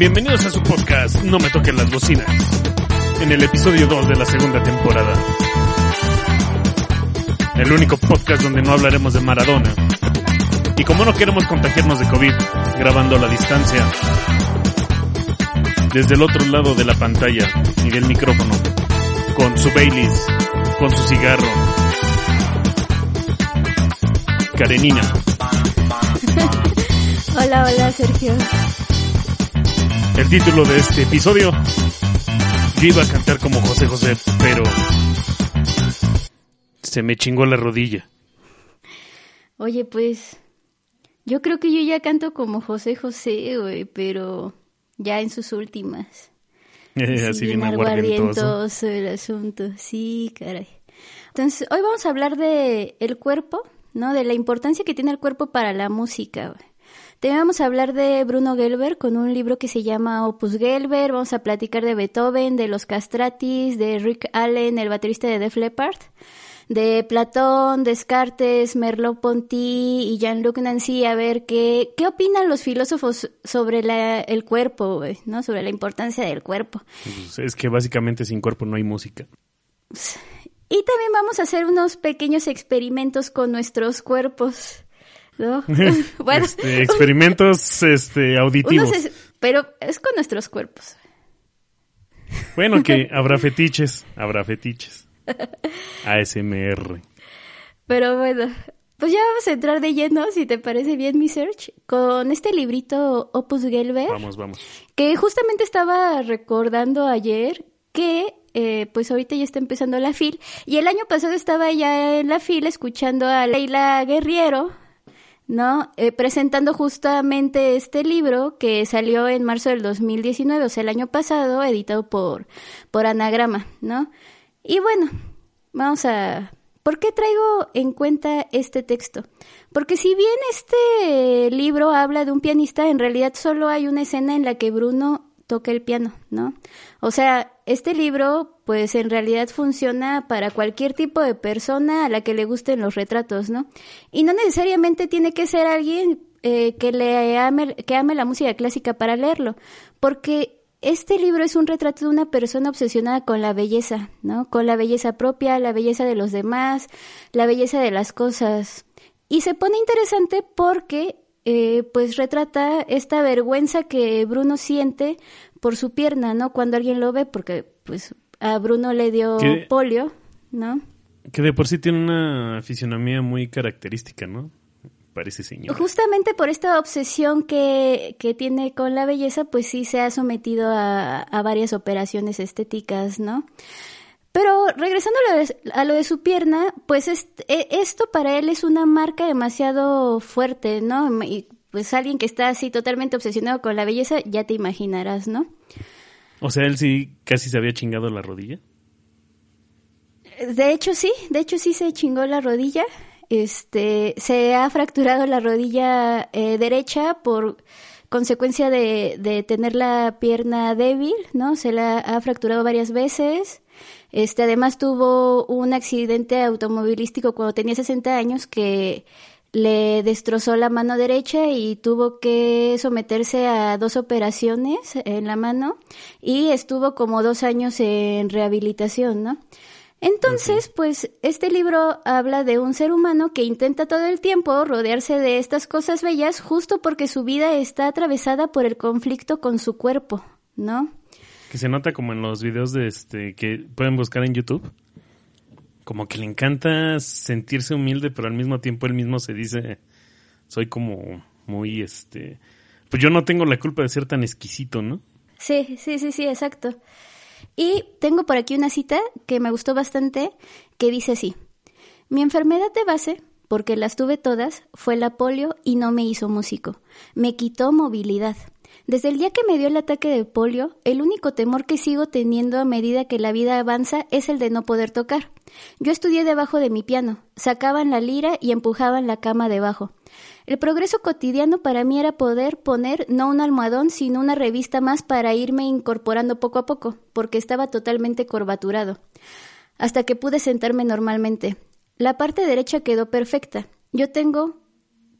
Bienvenidos a su podcast No me toquen las bocinas. En el episodio 2 de la segunda temporada. El único podcast donde no hablaremos de Maradona. Y como no queremos contagiarnos de COVID, grabando a la distancia, desde el otro lado de la pantalla y del micrófono, con su Baileys, con su cigarro. Karenina. Hola, hola Sergio. El título de este episodio. Yo iba a cantar como José José, pero se me chingó la rodilla. Oye, pues yo creo que yo ya canto como José José, güey, pero ya en sus últimas. Así bien aguardientoso el asunto. Sí, caray. Entonces, hoy vamos a hablar de el cuerpo, ¿no? De la importancia que tiene el cuerpo para la música, güey. También vamos a hablar de Bruno Gelber con un libro que se llama Opus Gelber. Vamos a platicar de Beethoven, de los castratis, de Rick Allen, el baterista de Def Leppard, de Platón, Descartes, Merleau-Ponty y Jean-Luc Nancy. A ver qué, qué opinan los filósofos sobre la, el cuerpo, ¿no? Sobre la importancia del cuerpo. Pues es que básicamente sin cuerpo no hay música. Y también vamos a hacer unos pequeños experimentos con nuestros cuerpos. ¿No? bueno, Este, experimentos este, auditivos. es- pero es con nuestros cuerpos. Bueno, que habrá fetiches, habrá fetiches. ASMR. Pero bueno, pues ya vamos a entrar de lleno, si te parece bien, mi search, con este librito Opus Gelber, Vamos, vamos. que justamente estaba recordando ayer que eh, pues ahorita ya está empezando la FIL, y el año pasado estaba ya en la FIL escuchando a Leila Guerriero, ¿no? Eh, presentando justamente este libro que salió en marzo del 2019, o sea, el año pasado, editado por, por Anagrama, ¿no? Y bueno, vamos a... ¿Por qué traigo en cuenta este texto? Porque si bien este libro habla de un pianista, en realidad solo hay una escena en la que Bruno toca el piano, ¿no? O sea, este libro, pues en realidad funciona para cualquier tipo de persona a la que le gusten los retratos, ¿no? Y no necesariamente tiene que ser alguien eh, que le ame, que ame la música clásica para leerlo, porque este libro es un retrato de una persona obsesionada con la belleza, ¿no? Con la belleza propia, la belleza de los demás, la belleza de las cosas. Y se pone interesante porque eh, pues retrata esta vergüenza que Bruno siente por su pierna, ¿no? Cuando alguien lo ve, porque pues a Bruno le dio ¿Qué? polio, ¿no? Que de por sí tiene una fisionomía muy característica, ¿no? Parece señor. Justamente por esta obsesión que, que tiene con la belleza, pues sí se ha sometido a, a varias operaciones estéticas, ¿no? Pero regresando a lo de, a lo de su pierna, pues est- e- esto para él es una marca demasiado fuerte, ¿no? Y pues alguien que está así totalmente obsesionado con la belleza, ya te imaginarás, ¿no? O sea, él sí casi se había chingado la rodilla. De hecho sí, de hecho sí se chingó la rodilla. Este, se ha fracturado la rodilla eh, derecha por consecuencia de, de tener la pierna débil, ¿no? Se la ha fracturado varias veces. Este, además tuvo un accidente automovilístico cuando tenía 60 años que le destrozó la mano derecha y tuvo que someterse a dos operaciones en la mano y estuvo como dos años en rehabilitación, ¿no? Entonces, pues este libro habla de un ser humano que intenta todo el tiempo rodearse de estas cosas bellas justo porque su vida está atravesada por el conflicto con su cuerpo, ¿no? Que se nota como en los videos de este que pueden buscar en YouTube. Como que le encanta sentirse humilde, pero al mismo tiempo él mismo se dice, soy como muy este, pues yo no tengo la culpa de ser tan exquisito, ¿no? Sí, sí, sí, sí, exacto. Y tengo por aquí una cita que me gustó bastante, que dice así, mi enfermedad de base, porque las tuve todas, fue la polio y no me hizo músico. Me quitó movilidad. Desde el día que me dio el ataque de polio, el único temor que sigo teniendo a medida que la vida avanza es el de no poder tocar. Yo estudié debajo de mi piano, sacaban la lira y empujaban la cama debajo. El progreso cotidiano para mí era poder poner no un almohadón, sino una revista más para irme incorporando poco a poco, porque estaba totalmente corbaturado. Hasta que pude sentarme normalmente. La parte derecha quedó perfecta. Yo tengo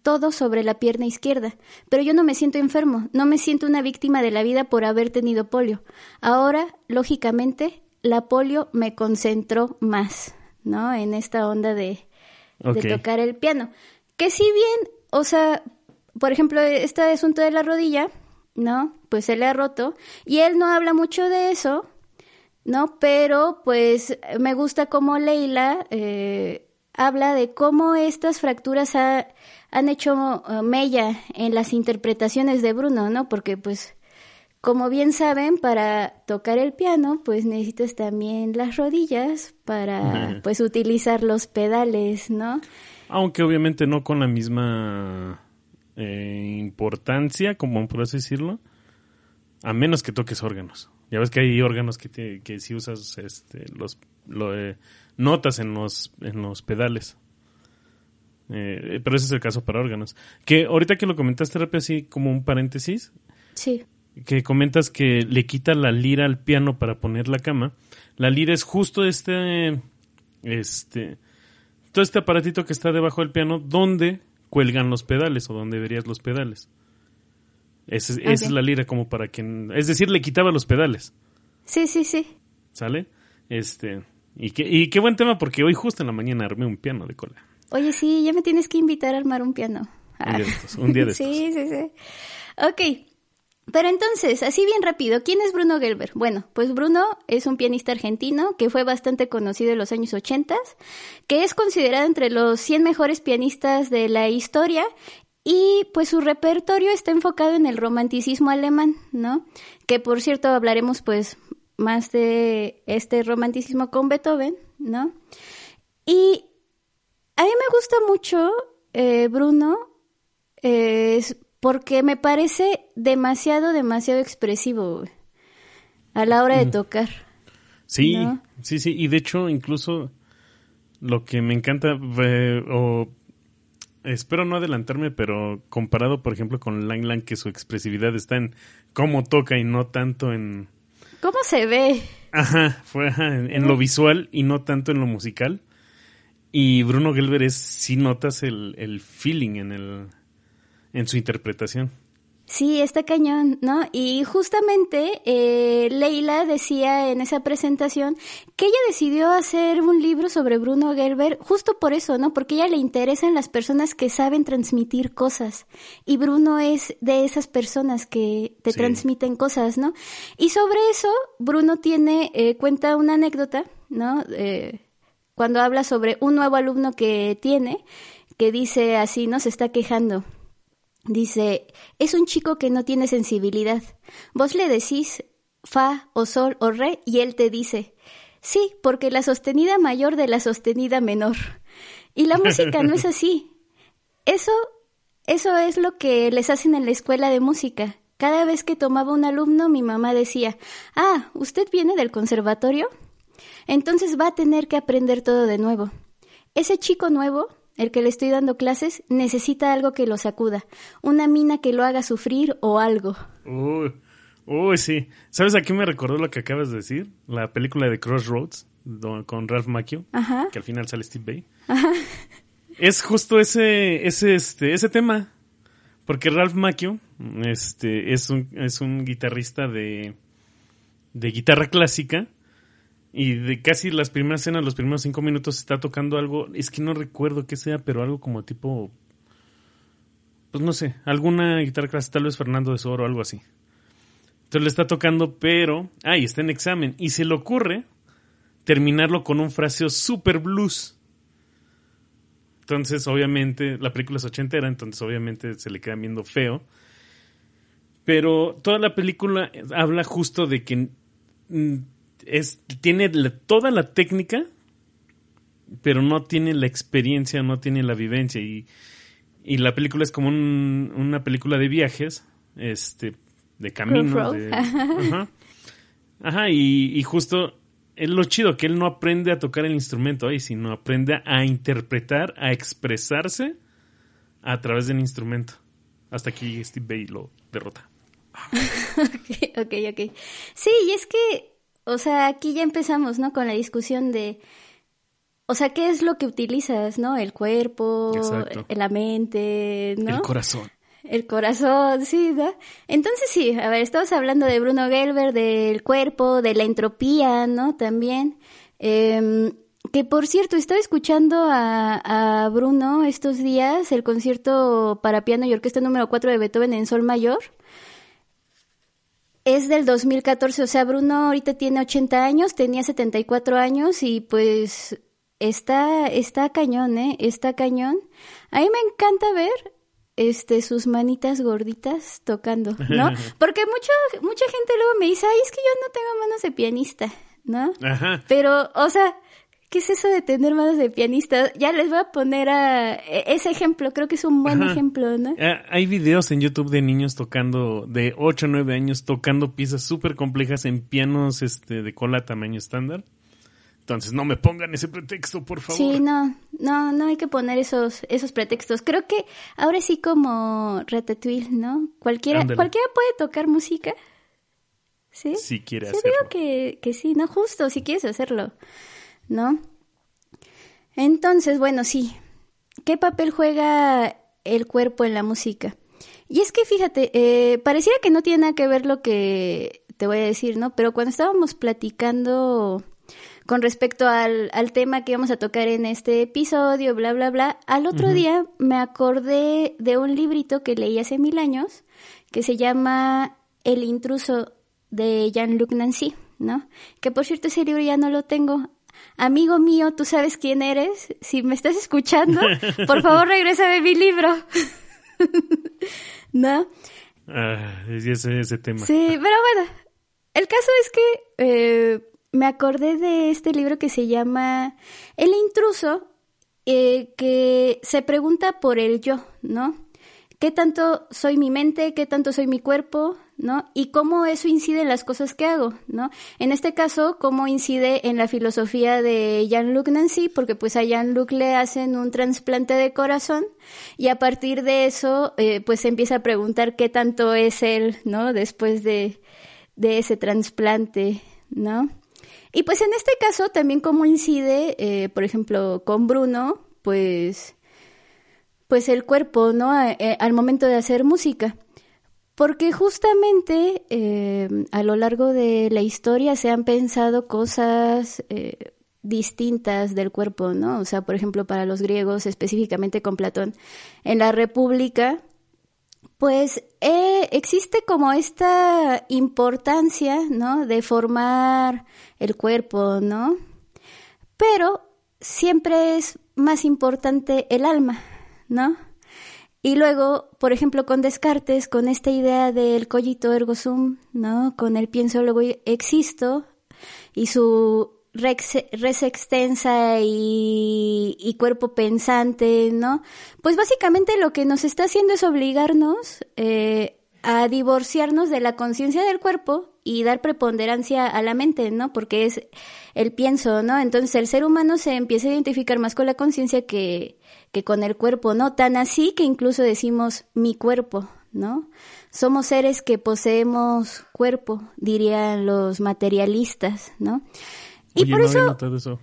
todo sobre la pierna izquierda, pero yo no me siento enfermo, no me siento una víctima de la vida por haber tenido polio. Ahora, lógicamente, la polio me concentró más, ¿no? En esta onda de, de tocar el piano. Que si bien, o sea, por ejemplo, este asunto de la rodilla, ¿no? Pues se le ha roto y él no habla mucho de eso, ¿no? Pero pues me gusta cómo Leila eh, habla de cómo estas fracturas ha, han hecho uh, mella en las interpretaciones de Bruno, ¿no? Porque pues como bien saben, para tocar el piano, pues necesitas también las rodillas para pues utilizar los pedales, ¿no? Aunque obviamente no con la misma eh, importancia, como por así decirlo, a menos que toques órganos. Ya ves que hay órganos que, te, que si usas este, los eh, notas en los, en los pedales. Eh, pero ese es el caso para órganos. Que ahorita que lo comentaste rápido así como un paréntesis. Sí. Que comentas que le quita la lira al piano para poner la cama. La lira es justo este, este, todo este aparatito que está debajo del piano donde cuelgan los pedales o donde verías los pedales. Esa, es la lira como para quien, es decir, le quitaba los pedales. Sí, sí, sí. ¿Sale? Este, y qué, y qué buen tema porque hoy justo en la mañana armé un piano de cola. Oye, sí, ya me tienes que invitar a armar un piano. Un día de estos. Un día de estos. sí, sí, sí. Ok. Pero entonces, así bien rápido, ¿quién es Bruno Gelber? Bueno, pues Bruno es un pianista argentino que fue bastante conocido en los años 80, que es considerado entre los 100 mejores pianistas de la historia y pues su repertorio está enfocado en el romanticismo alemán, ¿no? Que por cierto hablaremos pues más de este romanticismo con Beethoven, ¿no? Y a mí me gusta mucho eh, Bruno eh, porque me parece demasiado, demasiado expresivo a la hora de mm. tocar. Sí, sí, sí. Y de hecho, incluso lo que me encanta, eh, o espero no adelantarme, pero comparado, por ejemplo, con Lang Lang, que su expresividad está en cómo toca y no tanto en... ¿Cómo se ve? Ajá, fue en, lo visual y no tanto en lo musical. Y Bruno Gelber es, si notas el, el feeling en, el, en su interpretación. Sí, está cañón, ¿no? Y justamente eh, Leila decía en esa presentación que ella decidió hacer un libro sobre Bruno Gelber justo por eso, ¿no? Porque ella le interesan las personas que saben transmitir cosas. Y Bruno es de esas personas que te transmiten cosas, ¿no? Y sobre eso, Bruno tiene, eh, cuenta una anécdota, ¿no? Eh, cuando habla sobre un nuevo alumno que tiene, que dice así, ¿no? Se está quejando. Dice, es un chico que no tiene sensibilidad. Vos le decís fa o sol o re y él te dice, sí, porque la sostenida mayor de la sostenida menor. Y la música no es así. Eso, eso es lo que les hacen en la escuela de música. Cada vez que tomaba un alumno, mi mamá decía, ah, ¿usted viene del conservatorio? Entonces va a tener que aprender todo de nuevo. Ese chico nuevo, el que le estoy dando clases, necesita algo que lo sacuda, una mina que lo haga sufrir o algo. Uy, uy, sí. ¿Sabes a qué me recordó lo que acabas de decir? La película de Crossroads con Ralph Macchio, que al final sale Steve Bay. Ajá. Es justo ese, ese, este, ese tema. Porque Ralph Macchio este, es, un, es un guitarrista de, de guitarra clásica y de casi las primeras escenas, los primeros cinco minutos está tocando algo, es que no recuerdo qué sea, pero algo como tipo, pues no sé, alguna guitarra clásica, tal vez Fernando de Soro o algo así. Entonces le está tocando, pero, ay, está en examen, y se le ocurre terminarlo con un fraseo super blues. Entonces, obviamente, la película es ochentera, entonces obviamente se le queda viendo feo. Pero toda la película habla justo de que es, tiene toda la técnica, pero no tiene la experiencia, no tiene la vivencia. Y, y la película es como una película de viajes, este, de camino. ajá. ajá, y, y justo es lo chido, que él no aprende a tocar el instrumento ahí, sino aprende a interpretar, a expresarse a través del instrumento. Hasta que Steve Bay lo derrota. ok, ok, ok. Sí, y es que, o sea, aquí ya empezamos, ¿no? Con la discusión de, o sea, ¿qué es lo que utilizas, ¿no? El cuerpo, la mente, ¿no? El corazón. El corazón, sí, ¿no? Entonces sí, a ver, estamos hablando de Bruno Gelber, del cuerpo, de la entropía, ¿no? También. Em, que por cierto, estaba escuchando a, a, Bruno estos días el concierto para piano y orquesta número 4 de Beethoven en Sol Mayor. Es del 2014, o sea, Bruno ahorita tiene 80 años, tenía 74 años y pues está, está cañón, ¿eh? Está cañón. A mí me encanta ver este, sus manitas gorditas tocando, ¿no? Porque mucha, mucha gente luego me dice, ay, es que yo no tengo manos de pianista, ¿no? Ajá. Pero, o sea, ¿qué es eso de tener manos de pianista? Ya les voy a poner a e, ese ejemplo, creo que es un buen ejemplo, ¿no? Eh, hay videos en YouTube de niños tocando, de 8 o 9 años, tocando piezas súper complejas en pianos este, de cola tamaño estándar. Entonces, no me pongan ese pretexto, por favor. Sí, no, no, no hay que poner esos, esos pretextos. Creo que ahora sí como Ratatouille, ¿no? Cualquiera, cualquiera puede tocar música. ¿Sí? Si quiere sí, hacerlo. Digo que, que sí, no, justo, si quieres hacerlo, ¿no? Entonces, bueno, sí. ¿Qué papel juega el cuerpo en la música? Y es que fíjate, eh, pareciera que no tiene nada que ver lo que te voy a decir, ¿no? Pero cuando estábamos platicando con respecto al, al, tema que íbamos a tocar en este episodio, bla, bla, bla, al otro día me acordé de un librito que leí hace mil años que se llama El intruso de Jean-Luc Nancy, ¿no? Que por cierto ese libro ya no lo tengo. Amigo mío, tú sabes quién eres. Si me estás escuchando, por favor regrésame mi libro. ¿No? Ah, ese, ese tema. Sí, pero bueno, el caso es que eh, me acordé de este libro que se llama El intruso, eh, que se pregunta por el yo, ¿no? ¿Qué tanto soy mi mente? ¿Qué tanto soy mi cuerpo? ¿No? Y cómo eso incide en las cosas que hago, ¿no? En este caso, cómo incide en la filosofía de Jean-Luc Nancy, porque pues a Jean-Luc le hacen un trasplante de corazón y a partir de eso, eh, pues se empieza a preguntar qué tanto es él, ¿no? Después de, de ese trasplante, ¿no? Y pues en este caso también cómo incide, eh, por ejemplo, con Bruno, pues, pues el cuerpo, ¿no? Eh, al momento de hacer música. Porque justamente eh, a lo largo de la historia se han pensado cosas distintas del cuerpo, ¿no? O sea, por ejemplo, para los griegos, específicamente con Platón, en la República, pues eh, existe como esta importancia, ¿no? De formar el cuerpo, ¿no? Pero siempre es más importante el alma, ¿no? Y luego, por ejemplo, con Descartes, con esta idea del cogito ergo sum, ¿no? Con el pienso luego existo y su res, extensa y, cuerpo pensante, ¿no? Pues básicamente lo que nos está haciendo es obligarnos eh, a divorciarnos de la conciencia del cuerpo y dar preponderancia a la mente, ¿no? Porque es el pienso, ¿no? Entonces el ser humano se empieza a identificar más con la conciencia que, que con el cuerpo, ¿no? Tan así que incluso decimos mi cuerpo, ¿no? Somos seres que poseemos cuerpo, dirían los materialistas, ¿no? Y por eso... eso.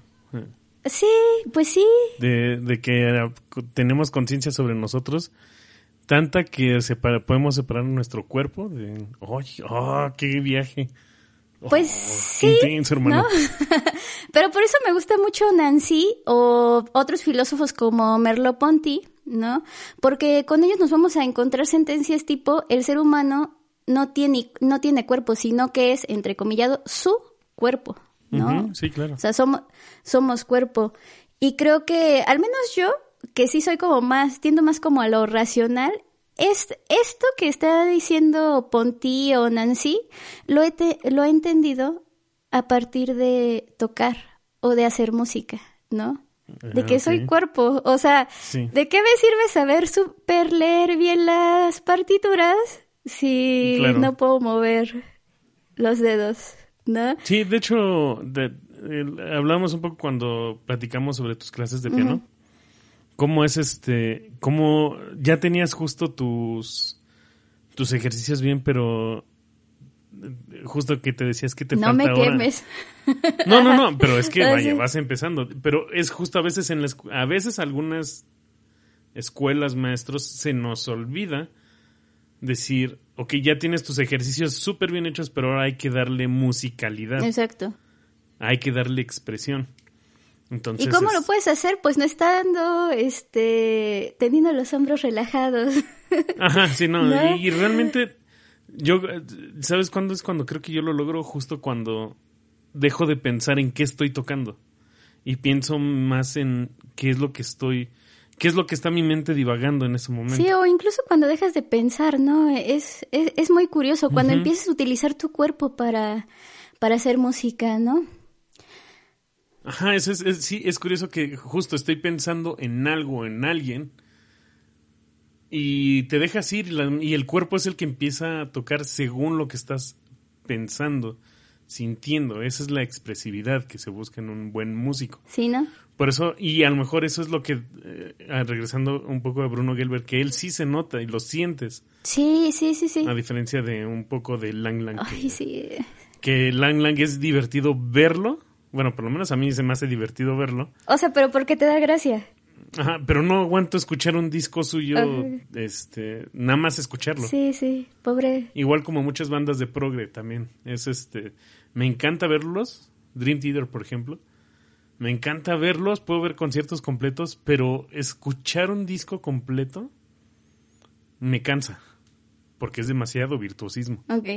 Sí, pues sí. De, de que tenemos conciencia sobre nosotros, tanta que podemos separar nuestro cuerpo de... ¡Oh, qué viaje! Pues sí, hermano. Pero por eso me gusta mucho Nancy o otros filósofos como Merleau-Ponty, ¿no? Porque con ellos nos vamos a encontrar sentencias tipo el ser humano no tiene no tiene cuerpo, sino que es entrecomillado su cuerpo, ¿no? sí, claro. O sea, somos, somos cuerpo. Y creo que, al menos yo, que sí soy como más, tiendo más como a lo racional, es, esto que está diciendo Ponti o Nancy, lo he, lo he entendido a partir de tocar o de hacer música, ¿no? De que soy cuerpo, o sea, Sí. ¿de qué me sirve saber super leer bien las partituras si Claro. no puedo mover los dedos, ¿no? Sí, de hecho, de- hablamos un poco cuando platicamos sobre tus clases de piano. ¿Cómo es este? ¿Cómo ya tenías justo tus, tus ejercicios bien, pero eh, justo que te decías que te no falta me ahora? quemes. No, no, no, pero es que vaya, vas empezando. Pero es justo a veces en la escu- a veces algunas escuelas, maestros, se nos olvida decir, ok, ya tienes tus ejercicios súper bien hechos, pero ahora hay que darle musicalidad, Exacto. hay que darle expresión. Entonces, ¿Y cómo es- lo puedes hacer? Pues no estando, este, teniendo los hombros relajados. Ajá, sí, no, ¿No? Y, y realmente, yo, ¿sabes cuándo es cuando creo que yo lo logro? Justo cuando dejo de pensar en qué estoy tocando y pienso más en qué es lo que estoy, qué es lo que está mi mente divagando en ese momento. Sí, o incluso cuando dejas de pensar, ¿no? Es, es, es muy curioso cuando empiezas a utilizar tu cuerpo para, para hacer música, ¿no? Ajá, eso es, es- sí, es curioso que justo estoy pensando en algo, en alguien, y te dejas ir y, la- y el cuerpo es el que empieza a tocar según lo que estás pensando, sintiendo. Esa es la expresividad que se busca en un buen músico. Sí, ¿no? Por eso, y a lo mejor eso es lo que, eh, ah, regresando un poco a Bruno Gelber, que él sí se nota y lo sientes, Sí, sí, sí, sí. a diferencia de un poco de Lang Lang. que- Ay, sí. que Lang Lang es divertido verlo. Bueno, por lo menos a mí se me hace divertido verlo. O sea, pero ¿por qué te da gracia? Ajá, pero no aguanto escuchar un disco suyo, Ajá. este, nada más escucharlo. Sí, sí, pobre. Igual como muchas bandas de progre también. Es este, me encanta verlos. Dream Theater, por ejemplo. Me encanta verlos, puedo ver conciertos completos, pero escuchar un disco completo me cansa, porque es demasiado virtuosismo. Ok.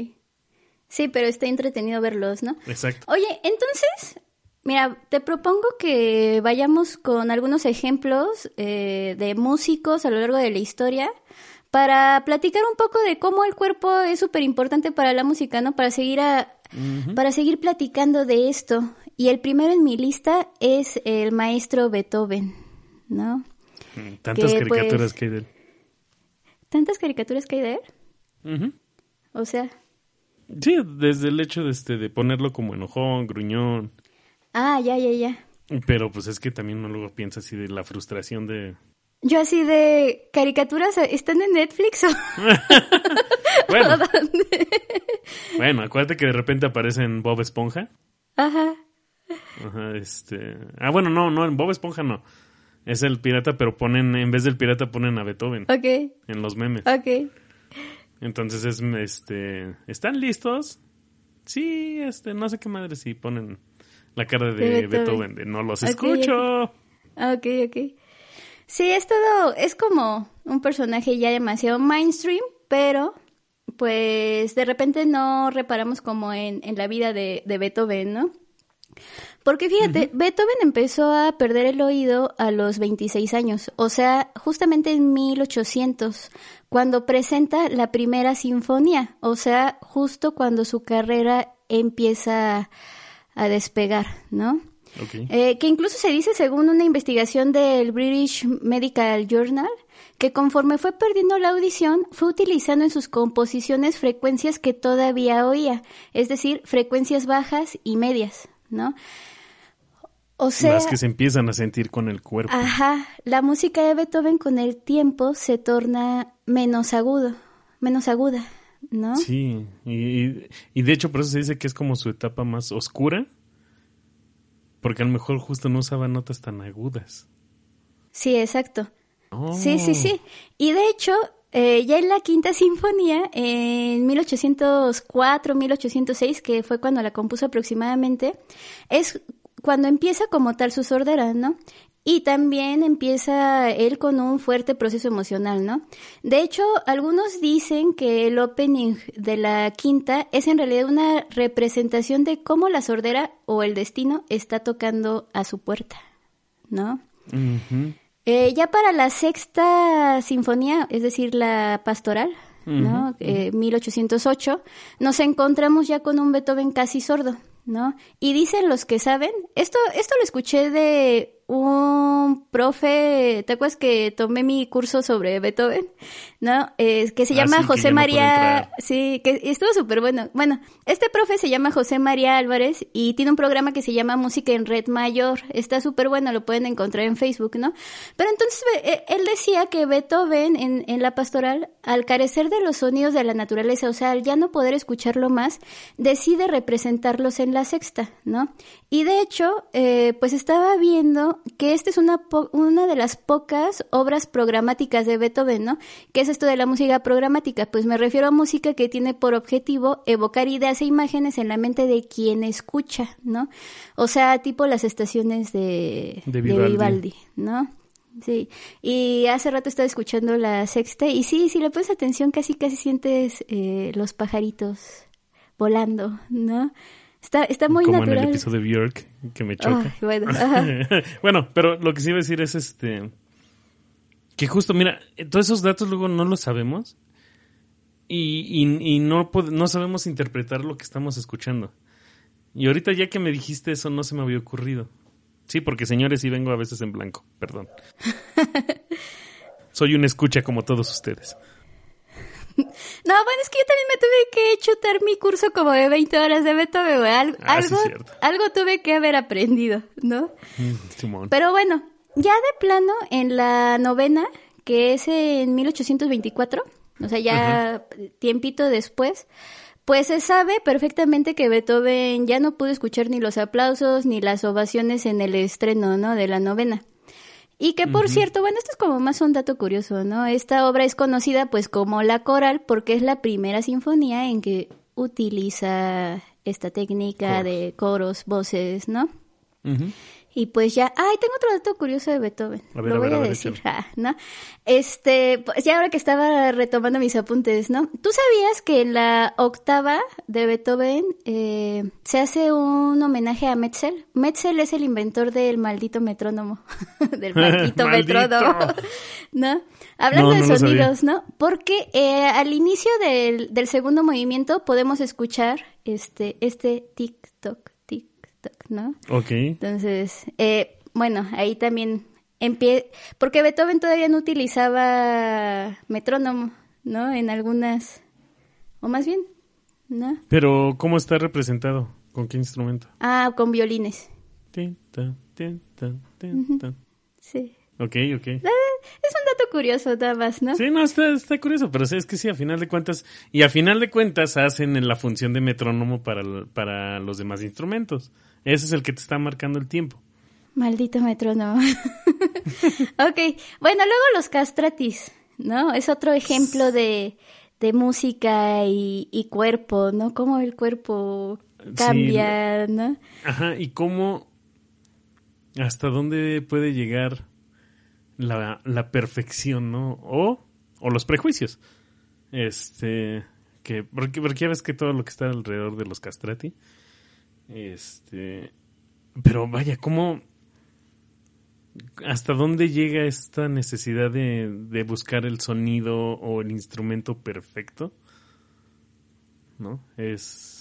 Sí, pero está entretenido verlos, ¿no? Exacto. Oye, entonces, mira, te propongo que vayamos con algunos ejemplos eh, de músicos a lo largo de la historia para platicar un poco de cómo el cuerpo es súper importante para la música, ¿no? Para seguir a, para seguir platicando de esto. Y el primero en mi lista es el maestro Beethoven, ¿no? Mm, Tantas que, caricaturas pues, que hay de él. ¿Tantas caricaturas que hay de él? O sea, Sí, desde el hecho de, este, de ponerlo como enojón, gruñón. ah, ya, ya, ya. Pero pues es que también uno luego piensa así de la frustración de... Yo así de caricaturas, ¿están en Netflix o Bueno, dónde? bueno, acuérdate que de repente aparece en Bob Esponja. Ajá. Ajá, este... Ah, bueno, no, no, en Bob Esponja no. Es el pirata, pero ponen, en vez del pirata ponen a Beethoven Ok, en los memes. ok. Entonces es, este... ¿Están listos? Sí, este, no sé qué madre, sí, ponen la cara de, De Beethoven. De no los escucho. Ok, ok. Sí, es todo, es como un personaje ya demasiado mainstream, pero pues de repente no reparamos como en, en la vida de, de Beethoven, ¿no? Porque fíjate, Beethoven empezó a perder el oído a los 26 años, o sea, justamente en 1800, cuando presenta la primera sinfonía, o sea, justo cuando su carrera empieza a despegar, ¿no? Eh, que incluso se dice, según una investigación del British Medical Journal, que conforme fue perdiendo la audición, fue utilizando en sus composiciones frecuencias que todavía oía, es decir, frecuencias bajas y medias, ¿no? O sea, Las que se empiezan a sentir con el cuerpo. ajá, la música de Beethoven con el tiempo se torna menos agudo, menos aguda, ¿no? Sí, y, y- de hecho por eso se dice que es como su etapa más oscura, porque a lo mejor justo no usaba notas tan agudas. Sí, exacto. Oh. Sí, sí, sí. Y de hecho, eh, ya en la quinta sinfonía, en 1804, 1806, que fue cuando la compuso aproximadamente, es cuando empieza como tal su sordera, ¿no? Y también empieza él con un fuerte proceso emocional, ¿no? De hecho, algunos dicen que el opening de la quinta es en realidad una representación de cómo la sordera o el destino está tocando a su puerta, ¿no? Ujú. Eh, ya para la sexta sinfonía, es decir, la pastoral, ¿no? Eh, 1808, nos encontramos ya con un Beethoven casi sordo, ¿no? Y dicen los que saben, esto, esto lo escuché de un profe, ¿te acuerdas que tomé mi curso sobre Beethoven? ¿No? Eh, que se ah, llama José María, sí, que estuvo súper bueno. Bueno, este profe se llama José María Álvarez y tiene un programa que se llama Música en Red Mayor. Está súper bueno, lo pueden encontrar en Facebook, ¿no? Pero entonces eh, él decía que Beethoven en, en la pastoral, al carecer de los sonidos de la naturaleza, o sea, al ya no poder escucharlo más, decide representarlos en la sexta, ¿no? Y de hecho, eh, pues estaba viendo que esta es una, una de las pocas obras programáticas de Beethoven, ¿no? ¿Qué es esto de la música programática? Pues me refiero a música que tiene por objetivo evocar ideas e imágenes en la mente de quien escucha, ¿no? O sea, tipo las estaciones de, de Vivaldi. ¿no? Sí, y hace rato estaba escuchando la sexta y sí, si le pones atención casi casi sientes eh, los pajaritos volando, ¿no? Está, está muy Como natural. en el episodio de Björk, que me choca. bueno, pero lo que sí iba a decir es este... Que justo, mira, todos esos datos luego no los sabemos y, y, no, no sabemos interpretar lo que estamos escuchando. Y ahorita ya que me dijiste eso no se me había ocurrido. Sí, porque señores, sí vengo a veces en blanco, perdón. Soy un escucha como todos ustedes. No, bueno, es que yo también me tuve que chutar mi curso como de 20 horas de Beethoven, Algo, ah, algo, algo tuve que haber aprendido, ¿no? Mm, Pero bueno, ya de plano, en la novena, que es en 1824, o sea, ya tiempito después, pues se sabe perfectamente que Beethoven ya no pudo escuchar ni los aplausos ni las ovaciones en el estreno, ¿no? De la novena. Y que por cierto, bueno, esto es como más un dato curioso, ¿no? Esta obra es conocida pues como la coral porque es la primera sinfonía en que utiliza esta técnica de coros, voces, ¿no? Y pues ya, ay, tengo otro dato curioso de Beethoven. Lo voy a, decir, ah, ¿no? Este, pues ya ahora que estaba retomando mis apuntes, ¿no? ¿Tú sabías que en la octava de Beethoven eh, se hace un homenaje a Metzel? Metzel es el inventor del maldito metrónomo, del maldito metrónomo, ¿no? Hablando de sonidos, ¿no? Porque eh, al inicio del, del segundo movimiento podemos escuchar este, este tic-toc ¿no? Ok. Entonces, eh, bueno, ahí también empie porque Beethoven todavía no utilizaba metrónomo, ¿no? En algunas, o más bien, ¿no? Pero, ¿cómo está representado? ¿Con qué instrumento? Ah, con violines. Sí. Ok, ok. Eh, es un dato curioso, nada más, ¿no? Sí, no, está, está curioso, pero es que sí, a final de cuentas, y a final de cuentas hacen la función de metrónomo para, para los demás instrumentos. Ese es el que te está marcando el tiempo. Maldito metrónomo. ok, bueno, luego los castratis, ¿no? Es otro ejemplo de, de música y, y, cuerpo, ¿no? Cómo el cuerpo cambia, ¿no? Ajá, y cómo, hasta dónde puede llegar la, la perfección, ¿no? O, o los prejuicios. Este, que, porque, porque ya ves que todo lo que está alrededor de los castrati este. Pero vaya, ¿cómo. ¿Hasta dónde llega esta necesidad de, de buscar el sonido o el instrumento perfecto? ¿No? Es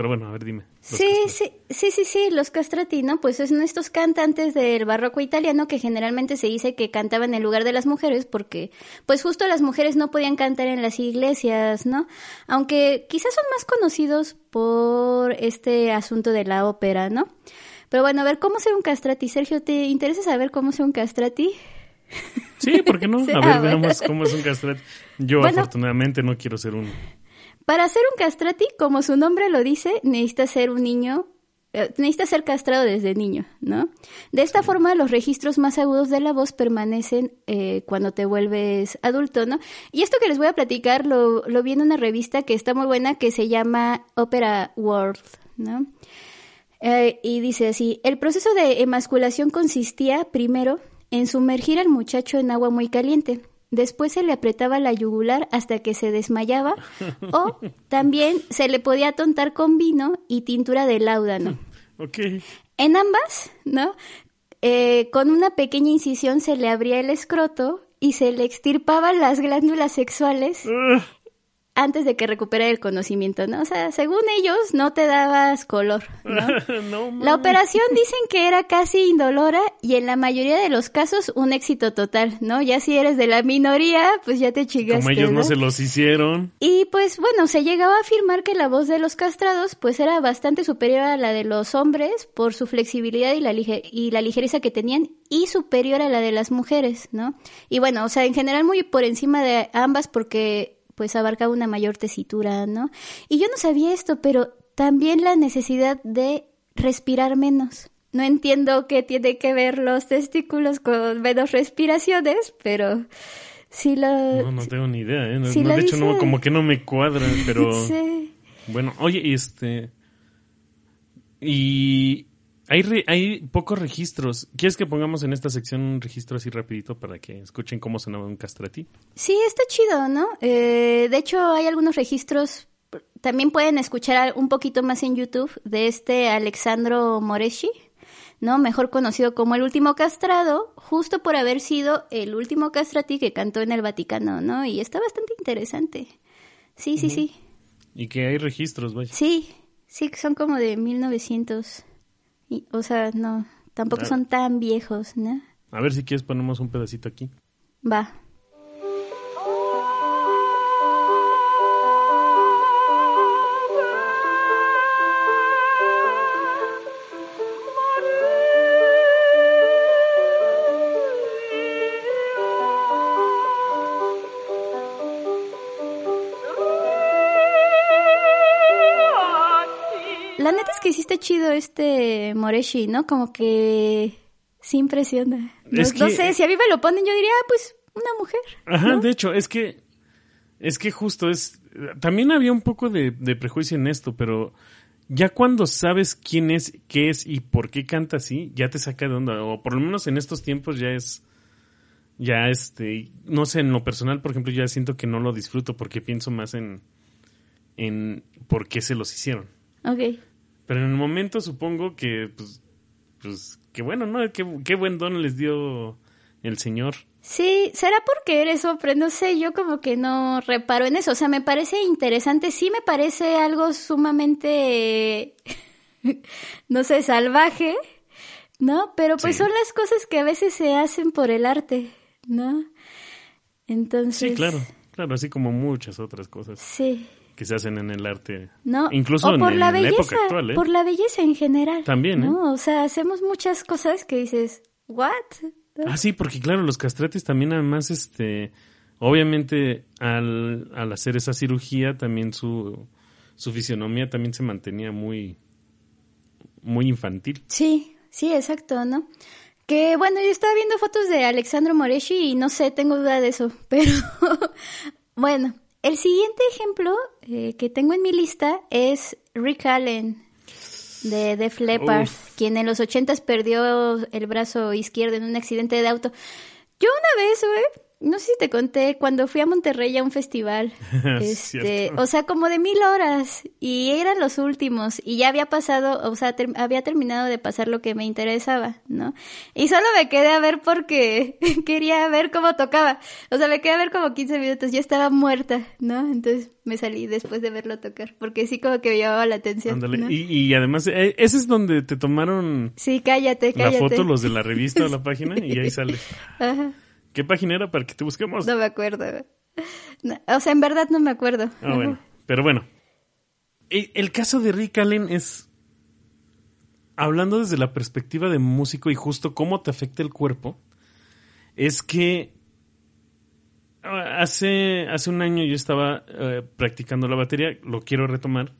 pero bueno, a ver, dime. Sí, sí, sí, sí, sí, los castrati, ¿no? Pues son estos cantantes del barroco italiano que generalmente se dice que cantaban en lugar de las mujeres porque, pues justo las mujeres no podían cantar en las iglesias, ¿no? Aunque quizás son más conocidos por este asunto de la ópera, ¿no? Pero bueno, a ver, ¿cómo ser un castrati? Sergio, ¿te interesa saber cómo ser un castrati? Sí, ¿por qué no? a ver, veamos cómo es un castrati. Yo afortunadamente no quiero ser uno. Para ser un castrati, como su nombre lo dice, necesita ser un niño eh, necesita ser castrado desde niño, ¿no? De esta forma, los registros más agudos de la voz permanecen eh, cuando te vuelves adulto, ¿no? Y esto que les voy a platicar lo, lo vi en una revista que está muy buena que se llama Opera World, ¿no? Eh, y dice así, el proceso de emasculación consistía primero en sumergir al muchacho en agua muy caliente. Después se le apretaba la yugular hasta que se desmayaba o también se le podía tontar con vino y tintura de láudano. Okay. En ambas, ¿no? Eh, con una pequeña incisión se le abría el escroto y se le extirpaban las glándulas sexuales antes de que recuperara el conocimiento, ¿no? O sea, según ellos, no te dabas color, ¿no? la operación dicen que era casi indolora y en la mayoría de los casos un éxito total, ¿no? Ya si eres de la minoría, pues ya te chingaste, Como ellos no, se los hicieron. Y pues bueno, se llegaba a afirmar que la voz de los castrados pues era bastante superior a la de los hombres por su flexibilidad y la, y la ligereza que tenían y superior a la de las mujeres, ¿no? Y bueno, o sea, en general muy por encima de ambas porque pues abarcaba una mayor tesitura, ¿no? Y yo no sabía esto, pero también la necesidad de respirar menos. No entiendo qué tiene que ver los testículos con menos respiraciones, pero sí lo... No, no tengo ni idea, ¿eh? de hecho, no, como que no me cuadra, pero... sí. Bueno, oye, este... Y hay, hay pocos registros. ¿Quieres que pongamos en esta sección un registro así rapidito para que escuchen cómo sonaba un castrati? Sí, está chido, ¿no? Eh, de hecho, hay algunos registros. También pueden escuchar un poquito más en YouTube de este Alexandro Moreschi, ¿no? Mejor conocido como el último castrado, justo por haber sido el último castrati que cantó en el Vaticano, ¿no? Y está bastante interesante. Sí, sí, sí. Y que hay registros, vaya. Sí, sí, son como de 1900 o sea, no, tampoco son tan viejos, ¿no? A ver si quieres ponemos un pedacito aquí. Va. Este Moreshi, ¿no? Como que sí impresiona. No, sé, si a mí me lo ponen, yo diría, ah, pues, una mujer. Ajá, de hecho, es que, es que justo es, también había un poco de, prejuicio en esto, pero ya cuando sabes quién es, qué es y por qué canta así, ya te saca de onda, o por lo menos en estos tiempos ya es, ya este, no sé, en lo personal, por ejemplo, ya siento que no lo disfruto porque pienso más en, en por qué se los hicieron. Ok. Pero en el momento supongo que, pues, pues, qué bueno, ¿no? Qué, buen don les dio el Señor. Sí, será porque eres hombre, no sé, yo como que no reparo en eso, o sea, me parece interesante, sí me parece algo sumamente, no sé, salvaje, ¿no? Pero pues son las cosas que a veces se hacen por el arte, ¿no? Entonces... Sí, claro, claro, así como muchas otras cosas. Sí que se hacen en el arte. No, incluso por en, la, belleza, época actual. ¿eh? Por la belleza en general. También, ¿eh? O sea, hacemos muchas cosas que dices, ¿what? Ah, sí, porque claro, los castrates también además, este, obviamente al, al hacer esa cirugía también su, su fisionomía también se mantenía muy, muy infantil. Sí, sí, exacto, ¿no? Que bueno, yo estaba viendo fotos de Alexandro Moreschi y no sé, tengo duda de eso, pero bueno, el siguiente ejemplo eh, que tengo en mi lista es Rick Allen de Def Leppard, quien en los ochentas perdió el brazo izquierdo en un accidente de auto. Yo una vez, güey, no sé si te conté, cuando fui a Monterrey a un festival, este, o sea, como de mil horas, y eran los últimos, y ya había pasado, o sea, había terminado de pasar lo que me interesaba, ¿no? Y solo me quedé a ver porque quería ver cómo tocaba, o sea, me quedé a ver como 15 minutos, ya estaba muerta, ¿no? Entonces me salí después de verlo tocar, porque sí como que me llamaba la atención. Y, y, además, eh, ese es donde te tomaron... Sí, cállate, cállate. La foto, los de la revista o la página, y ahí sale. Ajá. ¿Qué página era para que te busquemos? No me acuerdo. o sea, en verdad no me acuerdo. Ah, bueno. Pero bueno. El, caso de Rick Allen es. Hablando desde la perspectiva de músico y justo cómo te afecta el cuerpo, es que ah, hace, hace un año yo estaba eh, practicando la batería, lo quiero retomar.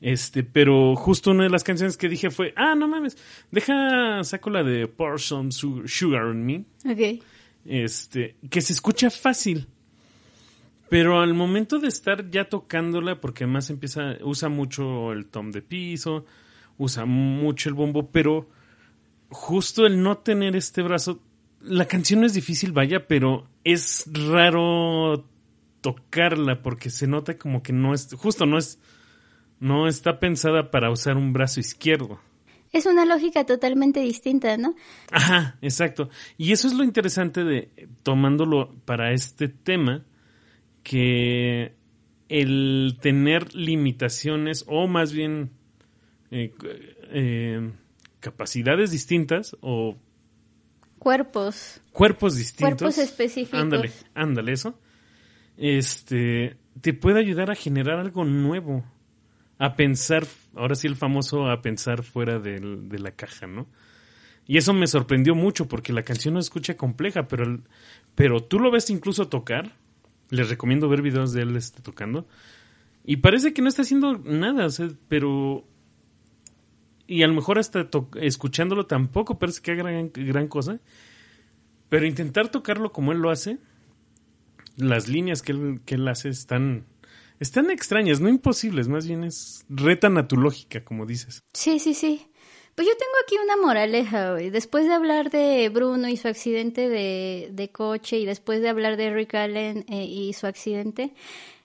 Este, pero justo una de las canciones que dije fue, ah, no mames, deja, saco la de Pour Some Sugar on Me. Ok este, que se escucha fácil. Pero al momento de estar ya tocándola, porque además empieza, usa mucho el tom de piso, usa mucho el bombo, pero justo el no tener este brazo, la canción no es difícil, vaya, pero es raro tocarla porque se nota como que no es, justo no es, no está pensada para usar un brazo izquierdo. Es una lógica totalmente distinta, ¿no? Ajá, exacto. Y eso es lo interesante de tomándolo para este tema, que el tener limitaciones o más bien eh, eh, capacidades distintas o cuerpos. cuerpos distintos. Cuerpos específicos. Ándale ándale eso. Este te puede ayudar a generar algo nuevo a pensar ahora sí el famoso a pensar fuera de la caja no y eso me sorprendió mucho porque la canción no escucha compleja pero pero tú lo ves incluso tocar. Les recomiendo ver videos de él este, tocando. Y parece que no está haciendo nada pero y a lo mejor hasta escuchándolo tampoco parece que haga gran, cosa. Pero intentar tocarlo como él lo hace, las líneas que él, que él hace están, están extrañas, no imposibles, más bien es retan a tu lógica, como dices. Sí, sí, sí. Pues yo tengo aquí una moraleja, hoy. Después de hablar de Bruno y su accidente de, de coche y después de hablar de Rick Allen eh, y su accidente,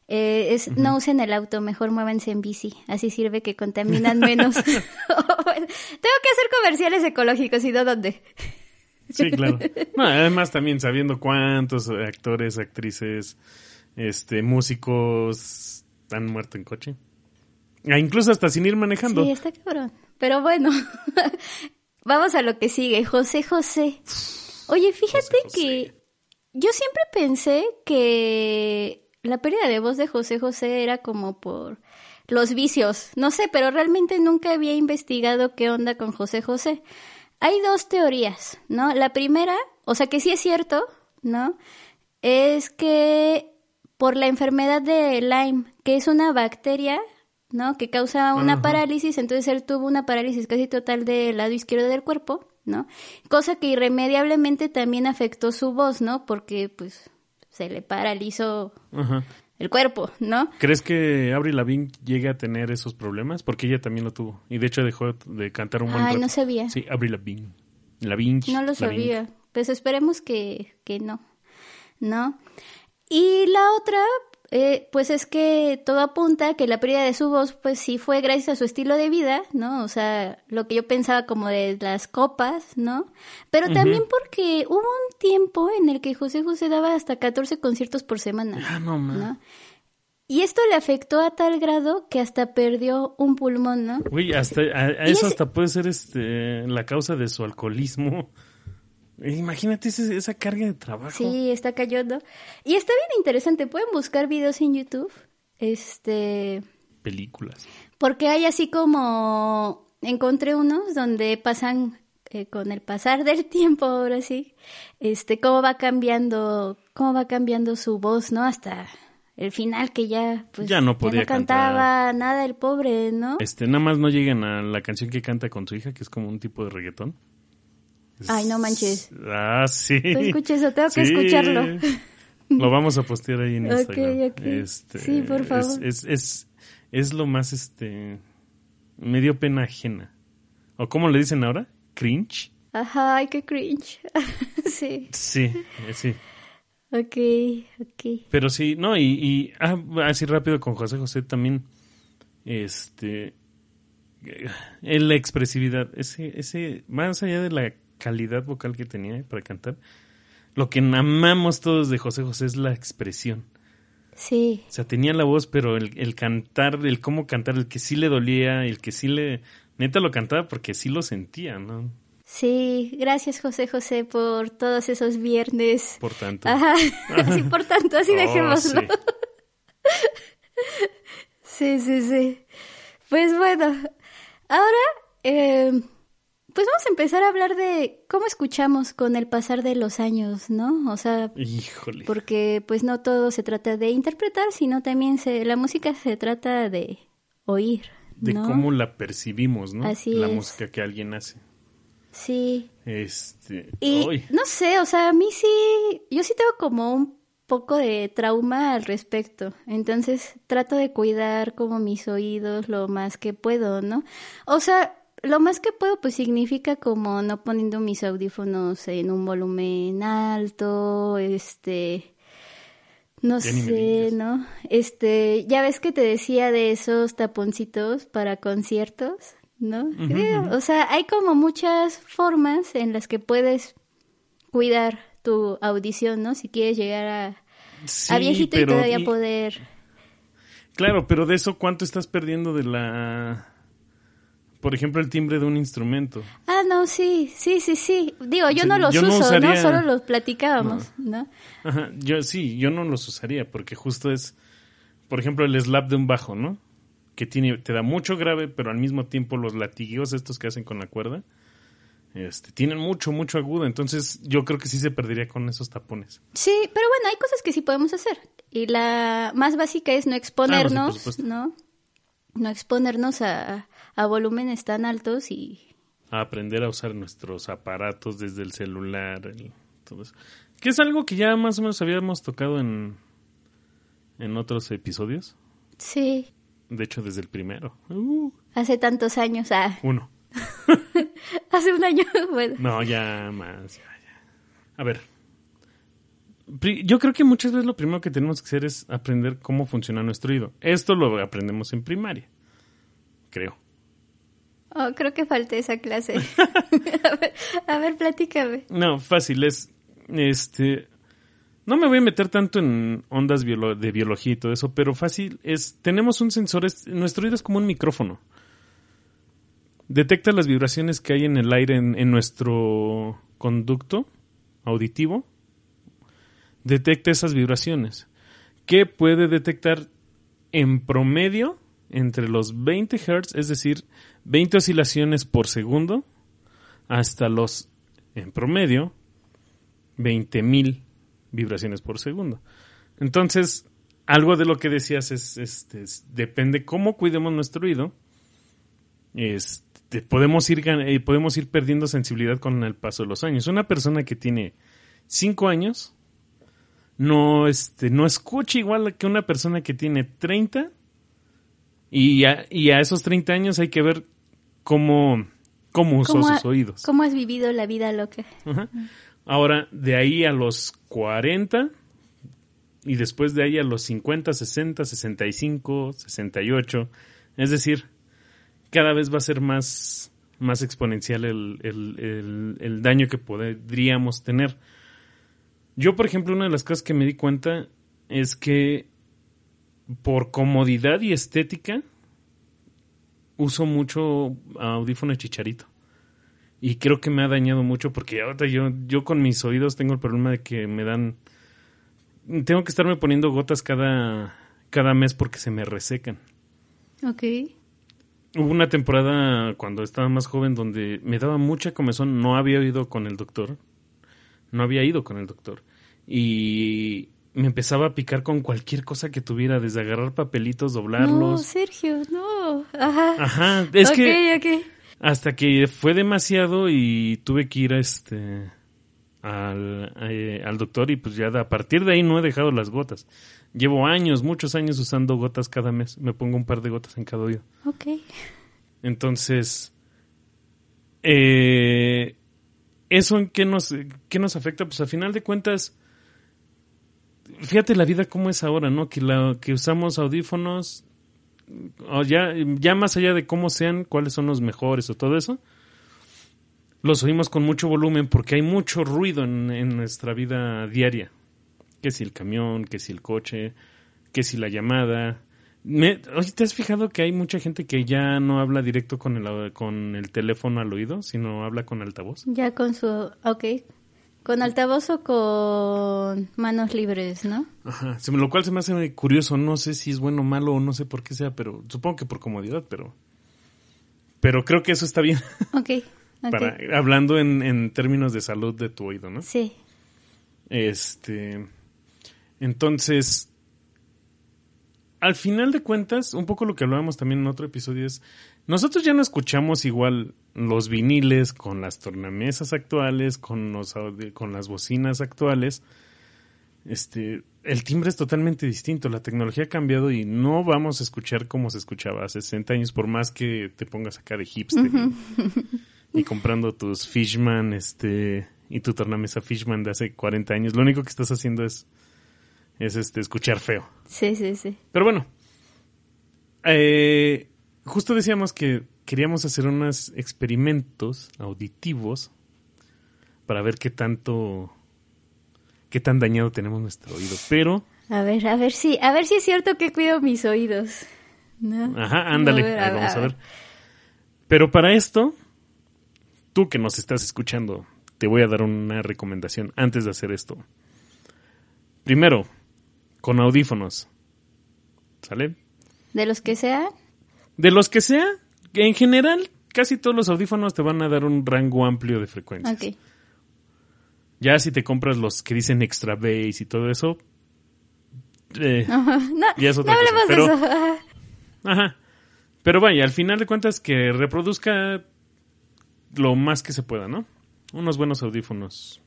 eh, es, No usen el auto, mejor muévanse en bici. Así sirve que contaminan menos. Tengo que hacer comerciales ecológicos y no dónde. sí, claro. además también sabiendo cuántos actores, actrices, este, músicos han muerto en coche. Ah, incluso hasta sin ir manejando. Sí, está cabrón. Pero bueno, vamos a lo que sigue. José José. Oye, fíjate que yo siempre pensé que la pérdida de voz de José José era como por los vicios. No sé, pero realmente nunca había investigado qué onda con José José. Hay dos teorías, ¿no? La primera, o sea que sí es cierto, ¿no? Es que por la enfermedad de Lyme, que es una bacteria, ¿no? Que causa una parálisis, entonces él tuvo una parálisis casi total del lado izquierdo del cuerpo, ¿no? Cosa que irremediablemente también afectó su voz, ¿no? Porque pues se le paralizó el cuerpo, ¿no? ¿Crees que Avril Lavigne llegue a tener esos problemas? Porque ella también lo tuvo. Y de hecho dejó de cantar un buen Ay, no sabía. Sí, Avril Lavigne. Lavigne. No lo sabía. Pues esperemos que, que no. ¿No? Y la otra, eh, pues es que todo apunta a que la pérdida de su voz, pues sí fue gracias a su estilo de vida, ¿no? O sea, lo que yo pensaba como de las copas, ¿no? Pero también porque hubo un tiempo en el que José José daba hasta 14 conciertos por semana. Ah, no, ¿no? Y esto le afectó a tal grado que hasta perdió un pulmón, ¿no? Uy, hasta a, eso hasta puede ser este la causa de su alcoholismo. Imagínate esa, carga de trabajo. Sí, está cayendo. Y está bien interesante. Pueden buscar videos en YouTube. Este. Películas. Porque hay así como. Encontré unos donde pasan. Eh, con el pasar del tiempo, ahora sí. Este, cómo va cambiando. Cómo va cambiando su voz, ¿no? Hasta el final que ya pues ya no podía cantaba nada el pobre, ¿no? Este, nada más no llegan a la canción que canta con su hija, que es como un tipo de reggaetón. Ay, no manches. Ah, sí. Tú escuches eso, tengo que escucharlo. Lo vamos a postear ahí en Instagram. Este, sí, por favor. Es, es, es, lo más, este, me dio pena ajena. ¿O cómo le dicen ahora? ¿Cringe? Ajá, ay, qué cringe. sí. Sí, sí. Ok, ok. Pero sí, no, y, y ah, así rápido con José José también, este, en la expresividad, ese, ese, más allá de la calidad vocal que tenía para cantar. Lo que amamos todos de José José es la expresión. Sí. O sea, tenía la voz, pero el, cantar, el cómo cantar, el que sí le dolía, el que sí le... Neta lo cantaba porque sí lo sentía, ¿no? Sí, gracias José José por todos esos viernes. Por tanto. Ajá, así por tanto, así oh, dejémoslo. Sí. sí, sí, sí. Pues bueno, ahora eh, pues vamos a empezar a hablar de cómo escuchamos con el pasar de los años, ¿no? O sea, Híjole. porque pues no todo se trata de interpretar, sino también se, la música se trata de oír. De cómo la percibimos, ¿no? Así la música que alguien hace. Sí. Este. Y no sé, o sea, a mí sí, yo sí tengo como un poco de trauma al respecto. Entonces trato de cuidar como mis oídos lo más que puedo, ¿no? O sea, lo más que puedo, pues significa como no poniendo mis audífonos en un volumen alto, este, no sé, ¿no? Este, ya ves que te decía de esos taponcitos para conciertos, ¿no? O sea, hay como muchas formas en las que puedes cuidar tu audición, ¿no? Si quieres llegar a, a viejito y todavía poder Claro, pero de eso, ¿cuánto estás perdiendo de la... Por ejemplo, el timbre de un instrumento. Ah, no, sí, sí, sí, sí. Digo, yo no los uso, no, Solo los platicábamos, no. Ajá, yo sí, yo no los usaría porque justo es, por ejemplo, el slap de un bajo, ¿no? Que tiene, te da mucho grave, pero al mismo tiempo los latigueos estos que hacen con la cuerda, este, tienen mucho, mucho agudo. Entonces yo creo que sí se perdería con esos tapones. Sí, pero bueno, hay cosas que sí podemos hacer. Y la más básica es no exponernos, ¿no? No exponernos a, a volúmenes tan altos y... A aprender a usar nuestros aparatos desde el celular, todo eso. Que es algo que ya más o menos habíamos tocado en, en otros episodios. Sí. De hecho, desde el primero. Uh. Hace tantos años, ah. Uno. Hace un año, bueno. No, ya más, ya, ya. A ver. Yo creo que muchas veces lo primero que tenemos que hacer es aprender cómo funciona nuestro oído. Esto lo aprendemos en primaria, creo. Oh, creo que falta esa clase. a, ver, a ver, platícame. No, fácil, es, este, no me voy a meter tanto en ondas de biología y todo eso, pero fácil es, tenemos un sensor, nuestro oído es como un micrófono detecta las vibraciones que hay en el aire en, nuestro conducto auditivo, detecta esas vibraciones, que puede detectar en promedio entre los 20 Hz, es decir, 20 oscilaciones por segundo, hasta los, en promedio, 20.000 vibraciones por segundo. Entonces, algo de lo que decías es, este, depende cómo cuidemos nuestro oído, es, este, podemos ir eh, podemos ir perdiendo sensibilidad con el paso de los años. Una persona que tiene 5 años no este no escucha igual que una persona que tiene 30 y a, y a esos 30 años hay que ver cómo cómo usó sus oídos. ¿Cómo has vivido la vida loca? Ahora, de ahí a los 40 y después de ahí a los 50, 60, 65, 68, es decir, cada vez va a ser más, más exponencial el, daño que podríamos tener. Yo, por ejemplo, una de las cosas que me di cuenta es que por comodidad y estética uso mucho audífono chicharito. Y creo que me ha dañado mucho porque ahora yo, yo con mis oídos tengo el problema de que me dan... Tengo que estarme poniendo gotas cada, cada mes porque se me resecan. Ok. Hubo una temporada cuando estaba más joven donde me daba mucha comezón, no había ido con el doctor, no había ido con el doctor y me empezaba a picar con cualquier cosa que tuviera, desde agarrar papelitos, doblarlos. No, Sergio, no. Ajá. Ajá, es que hasta que fue demasiado y tuve que ir a este al, eh, al doctor y pues ya a partir de ahí no he dejado las gotas. Llevo años, muchos años usando gotas cada mes. Me pongo un par de gotas en cada oído. Ok. Entonces, eh, ¿eso en qué nos, qué nos afecta? Pues a final de cuentas, fíjate la vida cómo es ahora, ¿no? Que, la, que usamos audífonos, ya, ya más allá de cómo sean, cuáles son los mejores o todo eso, los oímos con mucho volumen porque hay mucho ruido en, en nuestra vida diaria que si el camión, que si el coche, que si la llamada. Me, ¿te has fijado que hay mucha gente que ya no habla directo con el, con el teléfono al oído, sino habla con altavoz? Ya con su, ok. Con altavoz o con manos libres, ¿no? Ajá, lo cual se me hace curioso, no sé si es bueno o malo o no sé por qué sea, pero supongo que por comodidad, pero pero creo que eso está bien. Ok. Para, hablando en, en términos de salud de tu oído, ¿no? Sí. Este, entonces, al final de cuentas, un poco lo que hablábamos también en otro episodio es, nosotros ya no escuchamos igual los viniles con las tornamesas actuales, con, los, con las bocinas actuales. Este, el timbre es totalmente distinto, la tecnología ha cambiado y no vamos a escuchar como se escuchaba hace 60 años, por más que te pongas acá de hipster y, comprando tus Fishman este, y tu tornamesa Fishman de hace 40 años. Lo único que estás haciendo es es este escuchar feo. Sí, sí, sí. Pero bueno, eh, justo decíamos que queríamos hacer unos experimentos auditivos para ver qué tanto, qué tan dañado tenemos nuestro oído. Pero A ver, a ver si, a ver si es cierto que cuido mis oídos. ¿no? Ajá, ándale, vamos a ver. Pero para esto, tú que nos estás escuchando, te voy a dar una recomendación antes de hacer esto. Primero, con audífonos. ¿Sale? ¿De los que sea? De los que sea, en general, casi todos los audífonos te van a dar un rango amplio de frecuencias. Ya si te compras los que dicen extra bass y todo eso, eh, no, ya es otra cosa. Pero, de eso. Ajá. Pero vaya, al final de cuentas que reproduzca lo más que se pueda, ¿no? Unos buenos audífonos.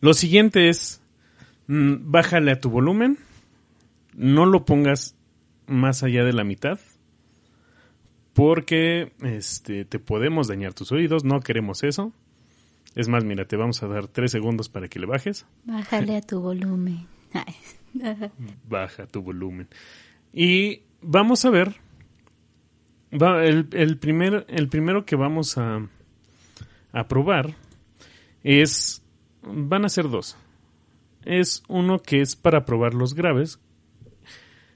Lo siguiente es, mm, bájale a tu volumen, no lo pongas más allá de la mitad, porque este, te podemos dañar tus oídos, no queremos eso. Es más, mira, te vamos a dar tres segundos para que le bajes. Bájale a tu volumen. Baja tu volumen. Y vamos a ver. el, el, primer, el primero que vamos a, a probar es. Van a ser dos. Es uno que es para probar los graves.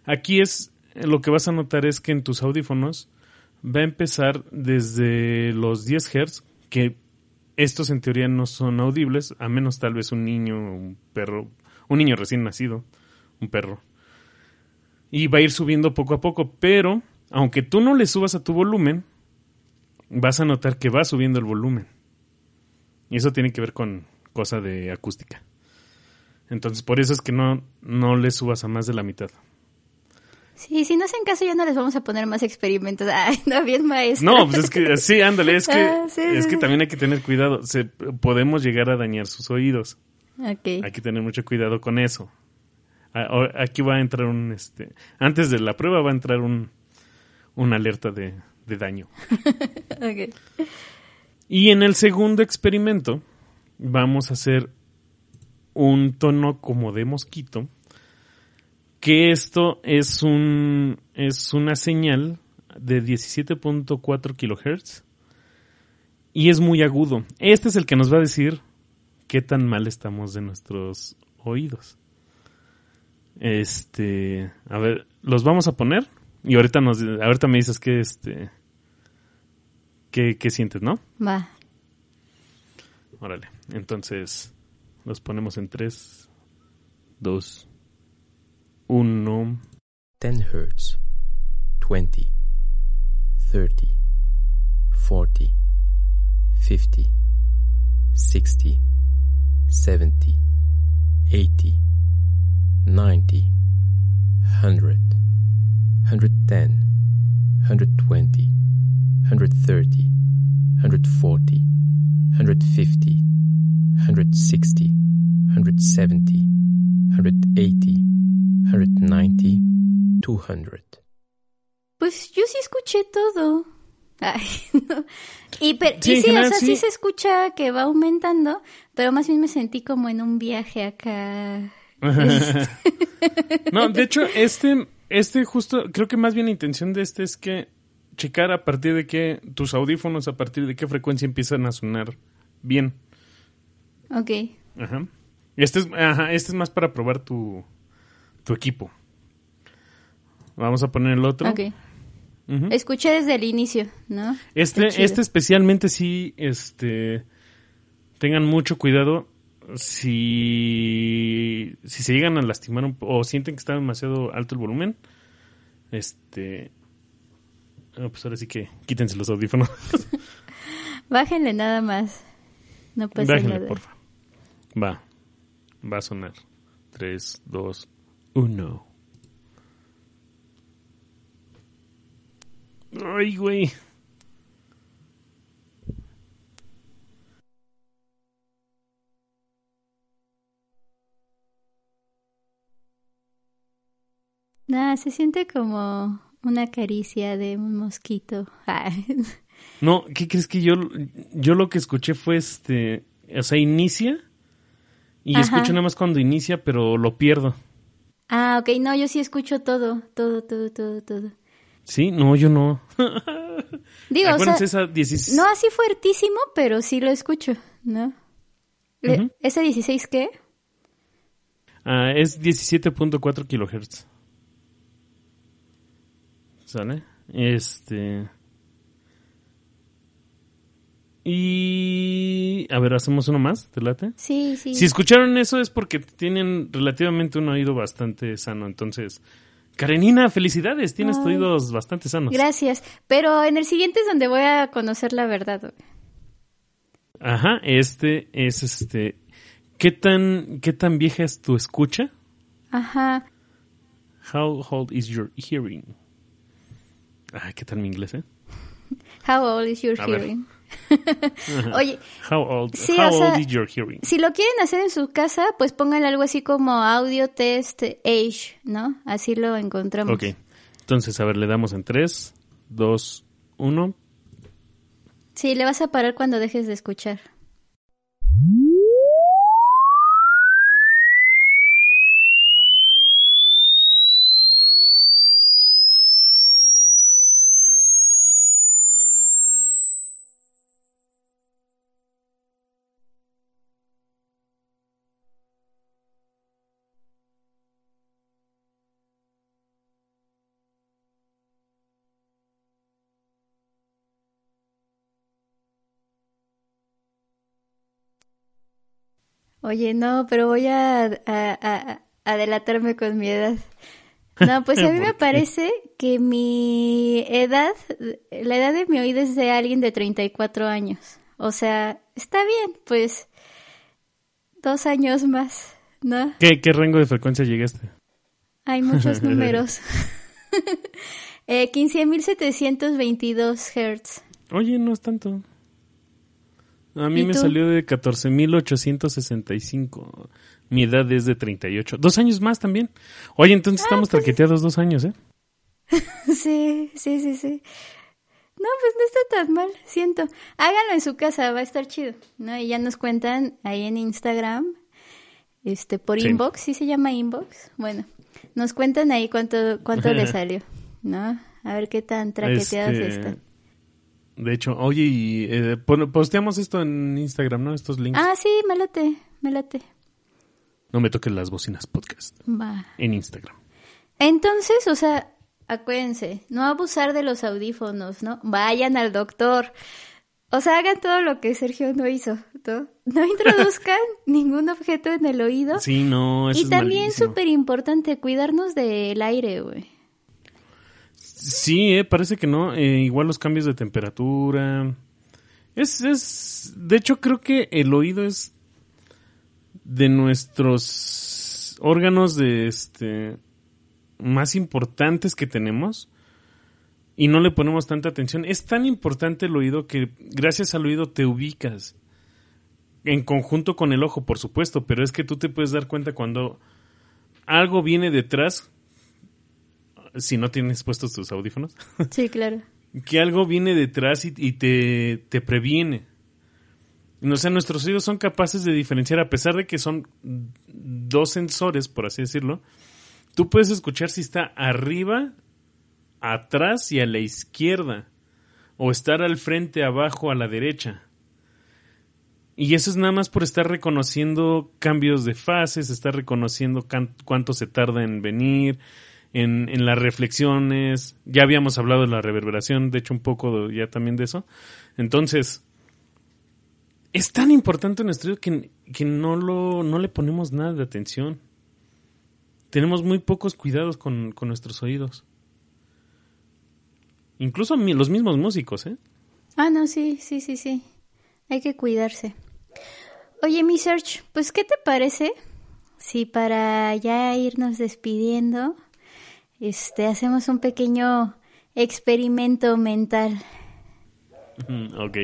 Aquí es. Lo que vas a notar es que en tus audífonos va a empezar desde los 10 Hz, que estos en teoría no son audibles, a menos tal vez un niño, un perro, un niño recién nacido, un perro. Y va a ir subiendo poco a poco, pero aunque tú no le subas a tu volumen, vas a notar que va subiendo el volumen. Y eso tiene que ver con cosa de acústica. Entonces, por eso es que no, no le subas a más de la mitad. Sí, si no hacen caso ya no les vamos a poner más experimentos. Ay, no, bien maestro. No, pues es que, sí, ándale, es que, ah, es que también hay que tener cuidado. Se, podemos llegar a dañar sus oídos. Okay. Hay que tener mucho cuidado con eso. Aquí va a entrar un, este, antes de la prueba va a entrar un, una alerta de, de daño. okay. Y en el segundo experimento vamos a hacer un tono como de mosquito que esto es un es una señal de 17.4 kilohertz y es muy agudo. Este es el que nos va a decir qué tan mal estamos de nuestros oídos. Este, a ver, los vamos a poner y ahorita nos ahorita me dices qué este qué, qué sientes, ¿no? Va. Órale. Entonces, los ponemos en 3 2 1 10 hertz. 20 30 40 50 60 70 80 90 100 110 120 130 140 150 160 170 180 190, 200. Pues yo sí escuché todo. Ay, Y, pero, sí, sí, o sea, sí. se escucha que va aumentando, pero más bien me sentí como en un viaje acá. no, de hecho, este, este justo, creo que más bien la intención de este es que checar a partir de qué, tus audífonos, a partir de qué frecuencia empiezan a sonar bien. Ok. Ajá. Este es, ajá, este es más para probar tu, tu equipo. Vamos a poner el otro. Ok. Escuché desde el inicio, ¿no? Este, este especialmente sí, este, tengan mucho cuidado si, si se llegan a lastimar o sienten que está demasiado alto el volumen, este, ah, pues ahora sí que quítense los audífonos. Bájenle nada más. No pasa Bájenle, nada. porfa. Va, va a sonar. 3, 2, uno. Ay, güey. Nada, se siente como una caricia de un mosquito. no, ¿qué crees que yo, yo lo que escuché fue este, o sea, inicia y escucho nada más cuando inicia, pero lo pierdo. Ah, ok, no, yo sí escucho todo, todo, todo, todo, todo. Sí, no, yo no. Digo, o sea, no así fuertísimo, pero sí lo escucho, ¿no? ¿Ese 16 qué? Ah, es 17.4 kilohertz. ¿Sale? Este. Y. A ver, hacemos uno más, ¿te late? Sí, sí. Si escucharon eso es porque tienen relativamente un oído bastante sano. Entonces, Karenina, felicidades, tienes oídos bastante sanos. Gracias. Pero en el siguiente es donde voy a conocer la verdad. Ajá, este es este. ¿Qué tan, qué tan vieja es tu escucha? Ajá. How old is your hearing? Ay, ¿qué tal mi inglés, eh? How old is your hearing? Oye, how old, how old is your hearing? Si lo quieren hacer en su casa, pues pónganle algo así como audio test age, ¿no? Así lo encontramos. Ok. Entonces, a ver, le damos en 3, 2, 1. Sí, le vas a parar cuando dejes de escuchar. Oye, no, pero voy a, a, delatarme con mi edad. No, pues a mí me parece que mi edad, la edad de mi oído es de alguien de 34 años. O sea, está bien, pues dos años más, ¿no? ¿Qué, qué rango de frecuencia llegaste? Hay muchos números. eh, 15.722 Hz. Oye, no es tanto. A mí me salió de 14.865. Mi edad es de 38. Dos años más también. Oye, entonces ah, estamos pues traqueteados dos años, ¿eh? sí, sí, sí, sí. No, pues no está tan mal, siento. Háganlo en su casa, va a estar chido, ¿no? Y ya nos cuentan ahí en Instagram, este, por inbox, ¿sí se llama inbox? Bueno, nos cuentan ahí cuánto, cuánto le salió, ¿no? A ver qué tan traqueteados este... están. De hecho, oye, y eh, posteamos esto en Instagram, ¿no? Estos links. Ah, sí, me late, me late. No me toquen las bocinas podcast. Va. En Instagram. Entonces, o sea, acuérdense, no abusar de los audífonos, ¿no? Vayan al doctor. O sea, hagan todo lo que Sergio no hizo, ¿no? No introduzcan ningún objeto en el oído. Sí, no, eso Y también súper importante, cuidarnos del aire, güey. Sí, eh, parece que no. Eh, igual los cambios de temperatura. Es, es. De hecho, creo que el oído es de nuestros órganos de este más importantes que tenemos y no le ponemos tanta atención. Es tan importante el oído que gracias al oído te ubicas en conjunto con el ojo, por supuesto, pero es que tú te puedes dar cuenta cuando algo viene detrás si no tienes puestos tus audífonos. Sí, claro. que algo viene detrás y, te, te, previene. O sea, nuestros oídos son capaces de diferenciar, a pesar de que son dos sensores, por así decirlo, tú puedes escuchar si está arriba, atrás y a la izquierda, o estar al frente, abajo, a la derecha. Y eso es nada más por estar reconociendo cambios de fases, estar reconociendo cuánto se tarda en venir, en, en las reflexiones. Ya habíamos hablado de la reverberación, de hecho un poco ya también de eso. Entonces, es tan importante nuestro oído que, que no, lo, no le ponemos nada de atención. Tenemos muy pocos cuidados con, con nuestros oídos. Incluso los mismos músicos, ¿eh? Ah, no, sí, sí, sí, sí. Hay que cuidarse. Oye, mi Search, pues, ¿qué te parece si para ya irnos despidiendo este, hacemos un pequeño experimento mental. Ok.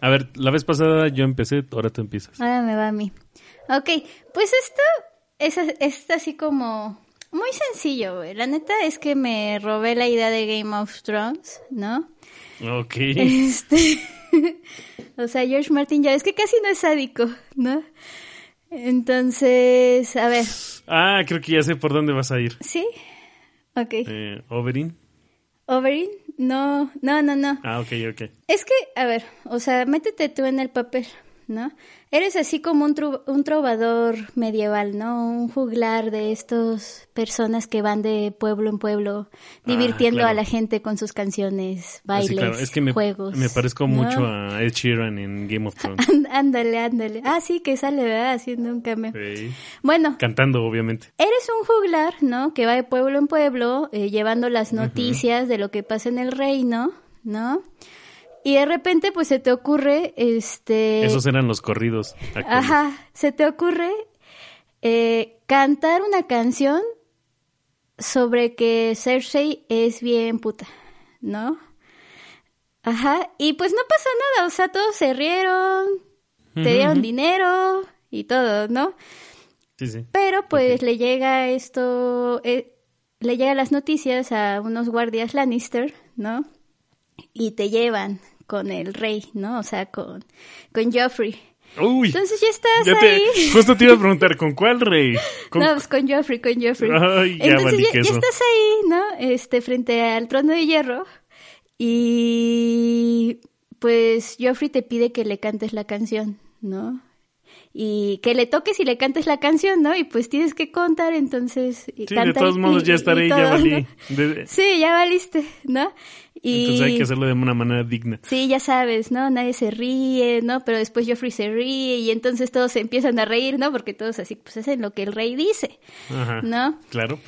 A ver, la vez pasada yo empecé, ahora tú empiezas. Ahora me va a mí. Ok, pues esto es, es así como muy sencillo, güey. La neta es que me robé la idea de Game of Thrones, ¿no? Ok. Este, o sea, George Martin ya es que casi no es sádico, ¿no? Entonces, a ver. Ah, creo que ya sé por dónde vas a ir. ¿Sí? Ok. Eh, ¿Overin? ¿Overin? No, no, no, no. Ah, ok, ok. Es que, a ver, o sea, métete tú en el papel, ¿no? Eres así como un, un trovador medieval, ¿no? Un juglar de estas personas que van de pueblo en pueblo ah, divirtiendo a la gente con sus canciones, bailes, es que me, juegos. Me parezco mucho a Ed Sheeran en Game of Thrones. ándale, ándale. Ah, sí, que sale, ¿verdad? Haciendo un cameo. Sí. Bueno. Cantando, obviamente. Eres un juglar, ¿no? Que va de pueblo en pueblo eh, llevando las noticias de lo que pasa en el reino, ¿no? Y de repente, pues se te ocurre, este... Esos eran los corridos. Ajá, se te ocurre eh, cantar una canción sobre que Cersei es bien puta, ¿no? Ajá, y pues no pasó nada, o sea, todos se rieron, te dieron dinero y todo, ¿no? Sí, sí. Pero pues le llega esto, eh, le llega las noticias a unos guardias Lannister, ¿no? y te llevan con el rey, ¿no? O sea, con, con Joffrey. Uy, Entonces ya estás ahí. Justo te iba a preguntar, ¿con cuál rey? No, pues con Joffrey, con Joffrey. Ay, ya Entonces ya, ya, estás ahí, ¿no? Este, frente al trono de hierro. Y pues Joffrey te pide que le cantes la canción, ¿no? Y que le toques y le cantes la canción, ¿no? Y pues tienes que contar, entonces... Sí, de todos modos ya estaré, ya valí. Sí, ya valiste, ¿no? Y... Entonces hay que hacerlo de una manera digna. Sí, ya sabes, ¿no? Nadie se ríe, ¿no? Pero después Joffrey se ríe y entonces todos se empiezan a reír, ¿no? Porque todos así, pues hacen lo que el rey dice, Ajá, ¿no? Claro.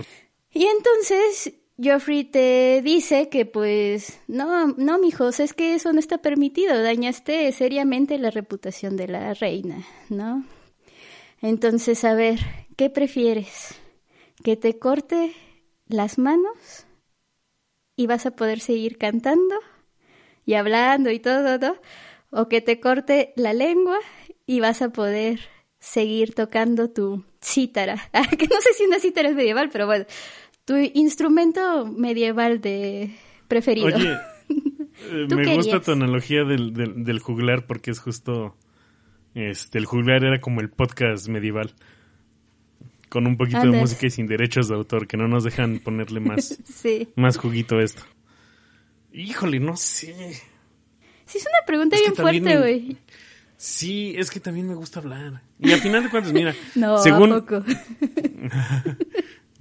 Y entonces Joffrey te dice que pues no, no, mijos, es que eso no está permitido, dañaste seriamente la reputación de la reina, ¿no? Entonces, a ver, ¿qué prefieres? ¿Que te corte las manos y vas a poder seguir cantando y hablando y todo, todo? ¿O que te corte la lengua y vas a poder seguir tocando tu cítara? que no sé si una cítara es medieval, pero bueno, tu instrumento medieval de preferido. Oye, eh, me gusta tu analogía del, del, juglar porque es justo... Este, el juglar era como el podcast medieval. Con un poquito de música y sin derechos de autor, que no nos dejan ponerle más, más juguito a esto. Híjole, no sé. Sí, es una pregunta bien fuerte, güey. Sí, es que también me gusta hablar. Y al final de cuentas, mira, no, según... poco?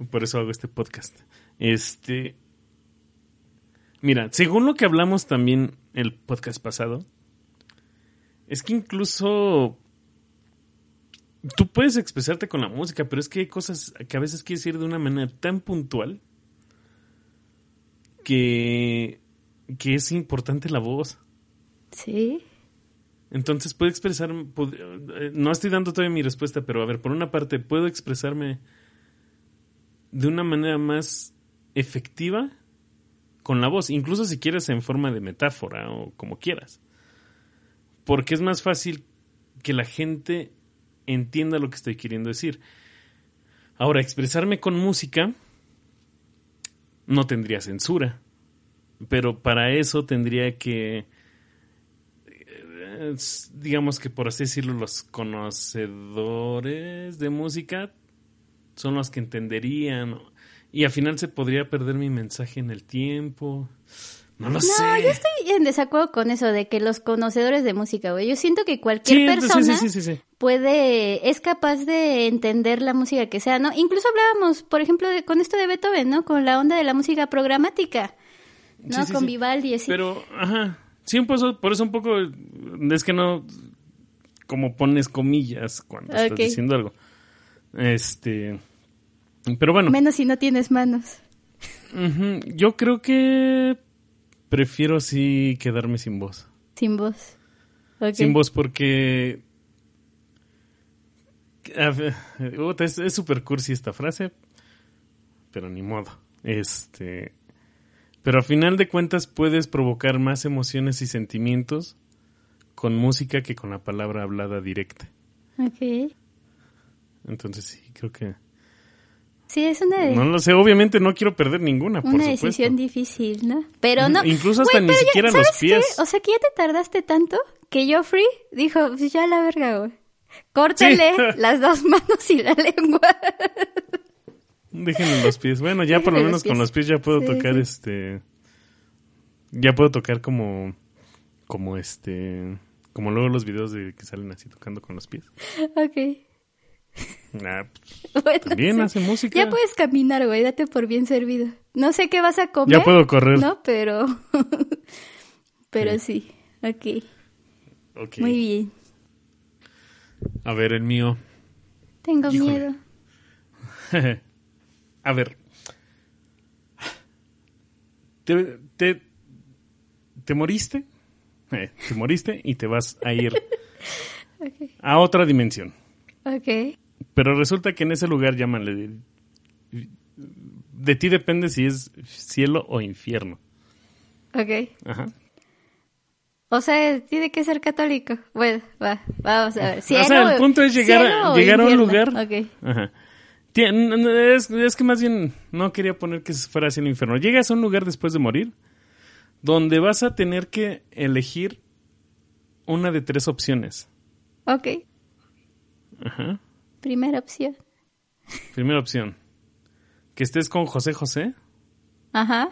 Por eso hago este podcast. Este. Mira, según lo que hablamos también el podcast pasado, es que incluso tú puedes expresarte con la música, pero es que hay cosas que a veces quieres decir de una manera tan puntual que, que es importante la voz. Sí. Entonces puedo expresar, eh, no estoy dando todavía mi respuesta, pero a ver, por una parte, puedo expresarme de una manera más efectiva con la voz, incluso si quieres en forma de metáfora o como quieras. Porque es más fácil que la gente entienda lo que estoy queriendo decir. Ahora, expresarme con música no tendría censura, pero para eso tendría que, eh, digamos que por así decirlo, los conocedores de música son los que entenderían. Y al final se podría perder mi mensaje en el tiempo. No lo sé. No, yo estoy en desacuerdo con eso de que los conocedores de música, güey. Yo siento que cualquier persona puede, es capaz de entender la música que sea, ¿no? Incluso hablábamos, por ejemplo, con esto de Beethoven, ¿no? Con la onda de la música programática, ¿no? con Vivaldi así. Pero, ajá. Sí, pues, por eso un poco, es que no, como pones comillas cuando estás diciendo algo. Este, pero bueno. Menos si no tienes manos. Yo creo que prefiero así quedarme sin voz. Sin voz. Sin voz porque... es súper cursi esta frase, pero ni modo. Este... Pero a final de cuentas puedes provocar más emociones y sentimientos con música que con la palabra hablada directa. Ok. Entonces sí, creo que... Sí, es una... No lo sé, obviamente no quiero perder ninguna, Una decisión difícil, ¿no? Pero no... Incluso hasta ni siquiera los pies. O sea, que ya te tardaste tanto que Joffrey dijo, pues ya la verga, güey. Córtale las dos manos y la lengua. Déjenle los pies. Bueno, ya por lo menos con los pies ya puedo tocar este... Ya puedo tocar como... Como este... Como luego los videos de que salen así tocando con los pies. Ok. Ah, pues, también hace música. Ya puedes caminar, güey, date por bien servido. No sé qué vas a comer. Ya puedo correr. No, pero... pero sí. Ok. Ok. Muy bien. A ver, el mío. Tengo Híjole. miedo. A ver. ¿Te, te, te moriste? Eh, te moriste y te vas a ir a otra dimensión. Ok. Pero resulta que en ese lugar llámale. De, ti depende si es cielo o infierno. Ok. Ajá. O sea, tiene que ser católico. Bueno, va, vamos a ver. o Cielo, sea, el punto es llegar, cielo a, o llegar a un lugar. Ok. Ajá. Es, es que más bien no quería poner que fuera así el infierno. Llegas a un lugar después de morir donde vas a tener que elegir una de tres opciones. Ok. Ajá. Primera opción. Primera opción. Que estés con José José Ajá.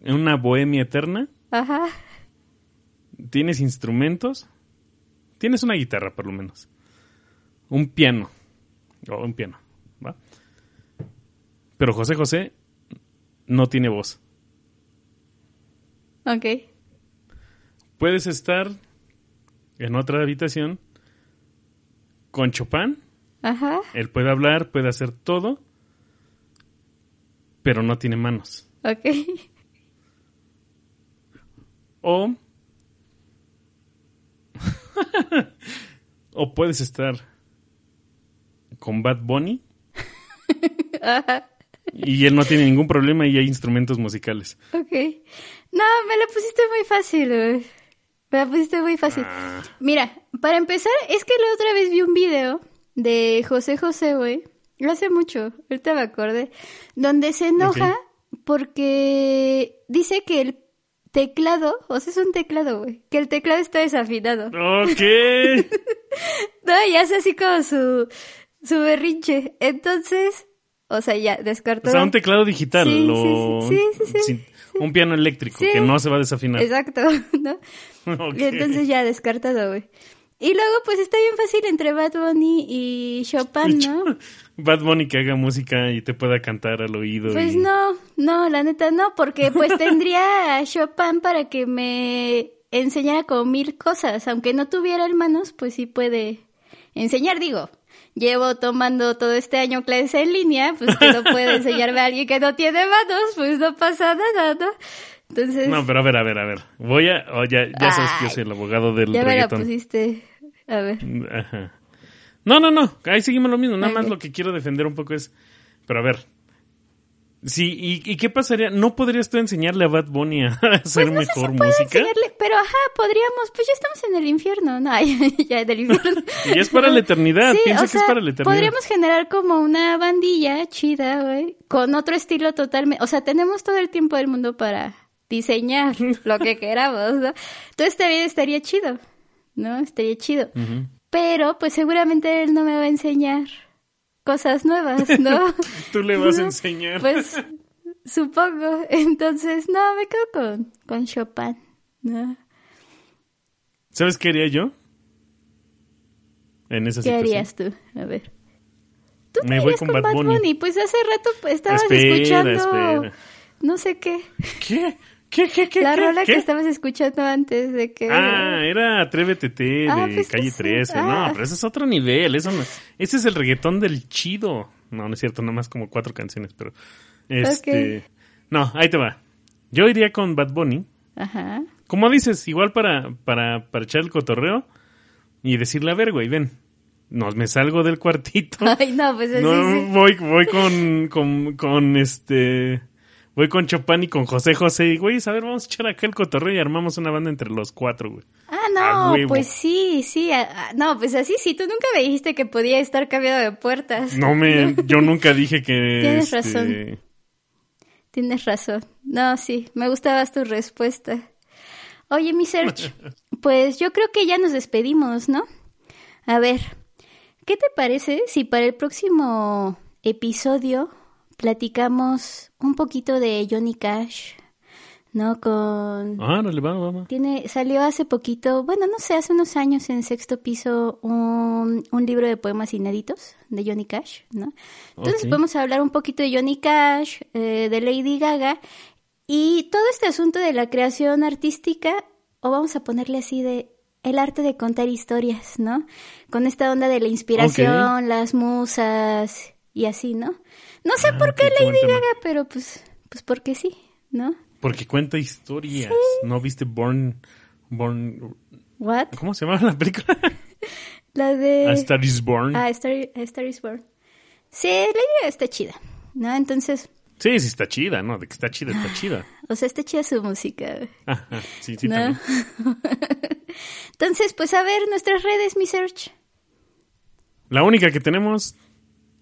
en una bohemia eterna. Ajá. Tienes instrumentos. Tienes una guitarra, por lo menos. Un piano. O un piano. ¿Va? Pero José José no tiene voz. Ok. Puedes estar en otra habitación con Chopin. Ajá. Él puede hablar, puede hacer todo, pero no tiene manos. Ok. O. o puedes estar con Bad Bunny. Y él no tiene ningún problema y hay instrumentos musicales. Ok. No, me la pusiste muy fácil, güey. Me la pusiste muy fácil. Mira, para empezar, es que la otra vez vi un video de José José, güey. Hace mucho, ahorita me acordé. Donde se enoja porque dice que el teclado, o sea, es un teclado, güey. Que el teclado está desafinado. ok. No, y hace así como su, su berrinche. Entonces, o sea, ya descartó. O sea, un teclado digital. Sí, o sí, sí, sí, sí, Un piano eléctrico Sí. que no se va a desafinar. Exacto, ¿no? Ok. Y entonces ya descartado, güey. Y luego, pues está bien fácil entre Bad Bunny y Chopin, ¿no? Bad Bunny que haga música y te pueda cantar al oído. Pues y- no, no, la neta no, porque pues tendría a Chopin para que me enseñara como mil cosas. Aunque no tuviera hermanos, pues sí puede enseñar, digo. Llevo tomando todo este año clases en línea, pues que no puede enseñarme a alguien que no tiene manos, pues no pasa nada, ¿no? Entonces, No, pero a ver, a ver, a ver. Voy a. oh, ya, ya sabes que yo soy el abogado del ya me la reggaetón. pusiste. A ver. Ajá. No, no, no. Ahí seguimos lo mismo. Nada más lo que quiero defender un poco es. Pero a ver. Sí, ¿y, y qué pasaría? ¿No podrías tú enseñarle a Bad Bunny a hacer Pues no mejor música? enseñarle, pero ajá, podríamos, pues ya estamos en el infierno, no, ya, ya en el infierno. Y es para la eternidad, Sí, piensa o que sea, es para la eternidad. Podríamos generar como una bandilla chida, güey, con otro estilo totalmente, o sea, tenemos todo el tiempo del mundo para diseñar lo que queramos, ¿no? Entonces también estaría chido, ¿no? Estaría chido. Pero pues seguramente él no me va a enseñar cosas nuevas, ¿no? Tú le vas a enseñar. Pues supongo. Entonces, no, me quedo con, con Chopin. ¿no? ¿Sabes qué haría yo? En esa ¿Qué situación. harías tú? A ver. ¿Tú Me voy con con Bad Bunny. Pues hace rato estabas Espera, escuchando espera. no sé qué. ¿Qué? ¿Qué? ¿Qué? ¿Qué? La qué? rola ¿Qué? que estabas escuchando antes de que... Ah, era Atrévete Ah, de pues Calle sí. 13. Ah. No, pero ese es otro nivel. Eso no- ese es el reggaetón del chido. No, no es cierto, nada más como cuatro canciones, pero. Este. No, ahí te va. Yo iría con Bad Bunny. Ajá. Como dices, igual para, para, para echar el cotorreo y decirle, a ver, güey, ven. No, me salgo del cuartito. Ay, no, pues así No, sí. voy, voy con, con, con este. Voy con Chopin y con José José. Y, güey, a ver, vamos a echar acá el cotorreo y armamos una banda entre los cuatro, güey. Ah, no, pues sí, sí. no, pues así sí. Tú nunca me dijiste que podía estar cambiado de puertas. No me, yo nunca dije que. Tienes este, razón. Tienes razón. No, sí, me gustaba tu respuesta. Oye, mi Serge, pues yo creo que ya nos despedimos, ¿no? A ver, ¿qué te parece si para el próximo episodio platicamos un poquito de Johnny Cash, ¿no? Con... Ah, va. Tiene, salió hace poquito, bueno, no sé, hace unos años en sexto piso un, un libro de poemas inéditos de Johnny Cash, ¿no? Entonces podemos hablar un poquito de Johnny Cash, eh, de Lady Gaga y todo este asunto de la creación artística, o vamos a ponerle así de el arte de contar historias, ¿no? Con esta onda de la inspiración, las musas y así, ¿no? No sé Ah, por qué Lady tema. Gaga, pero pues, pues porque sí, ¿no? Porque cuenta historias. ¿No viste Born... Born... What? ¿Cómo se llama la película? La de... A Star is Born. Ah, Star, Star is Born. Sí, la idea está chida, ¿no? Entonces, Sí, sí está chida, ¿no? De que está chida, está chida. o sea, está chida su música. Ajá, sí, sí, ¿no? también. Entonces, pues a ver nuestras redes, mi search. La única que tenemos,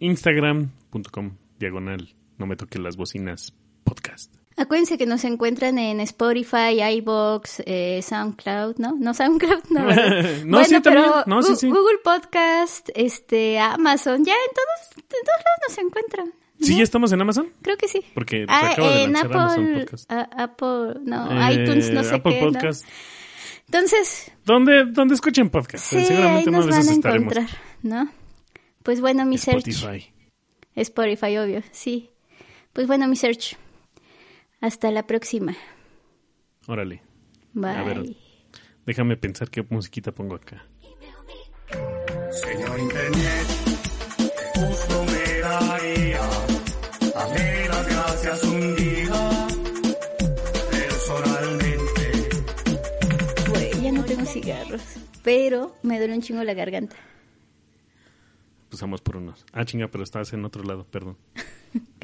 instagram.com, diagonal, no me toquen las bocinas, podcast. Acuérdense que nos encuentran en Spotify, iBox, eh, SoundCloud, ¿no? No SoundCloud, no. No, sí, también. pero No, sí, sí. Google Podcast, este, Amazon, ya en todos, en todos lados nos encuentran. ¿Sí ya estamos en Amazon? Creo que sí. Porque Ah, de en lanzar Amazon Apple, Podcast. a- Apple, no, Eh, iTunes, no sé Apple qué, ¿no? Podcast. Entonces, ¿Dónde, dónde escuchen podcast? Sí, ahí Seguramente nos uno de van a estaremos. encontrar, ¿no? Pues bueno, mi search. Spotify. Spotify, obvio, sí. Pues bueno, mi search. Hasta la próxima. Órale. Bye. A ver. Déjame pensar qué musiquita pongo acá. Señor Internet, justo me daría a mí las gracias un día, personalmente. Güey, ya no tengo cigarros. Pero me duele un chingo la garganta. Pues vamos por unos. Ah, chinga, pero estabas en otro lado, perdón.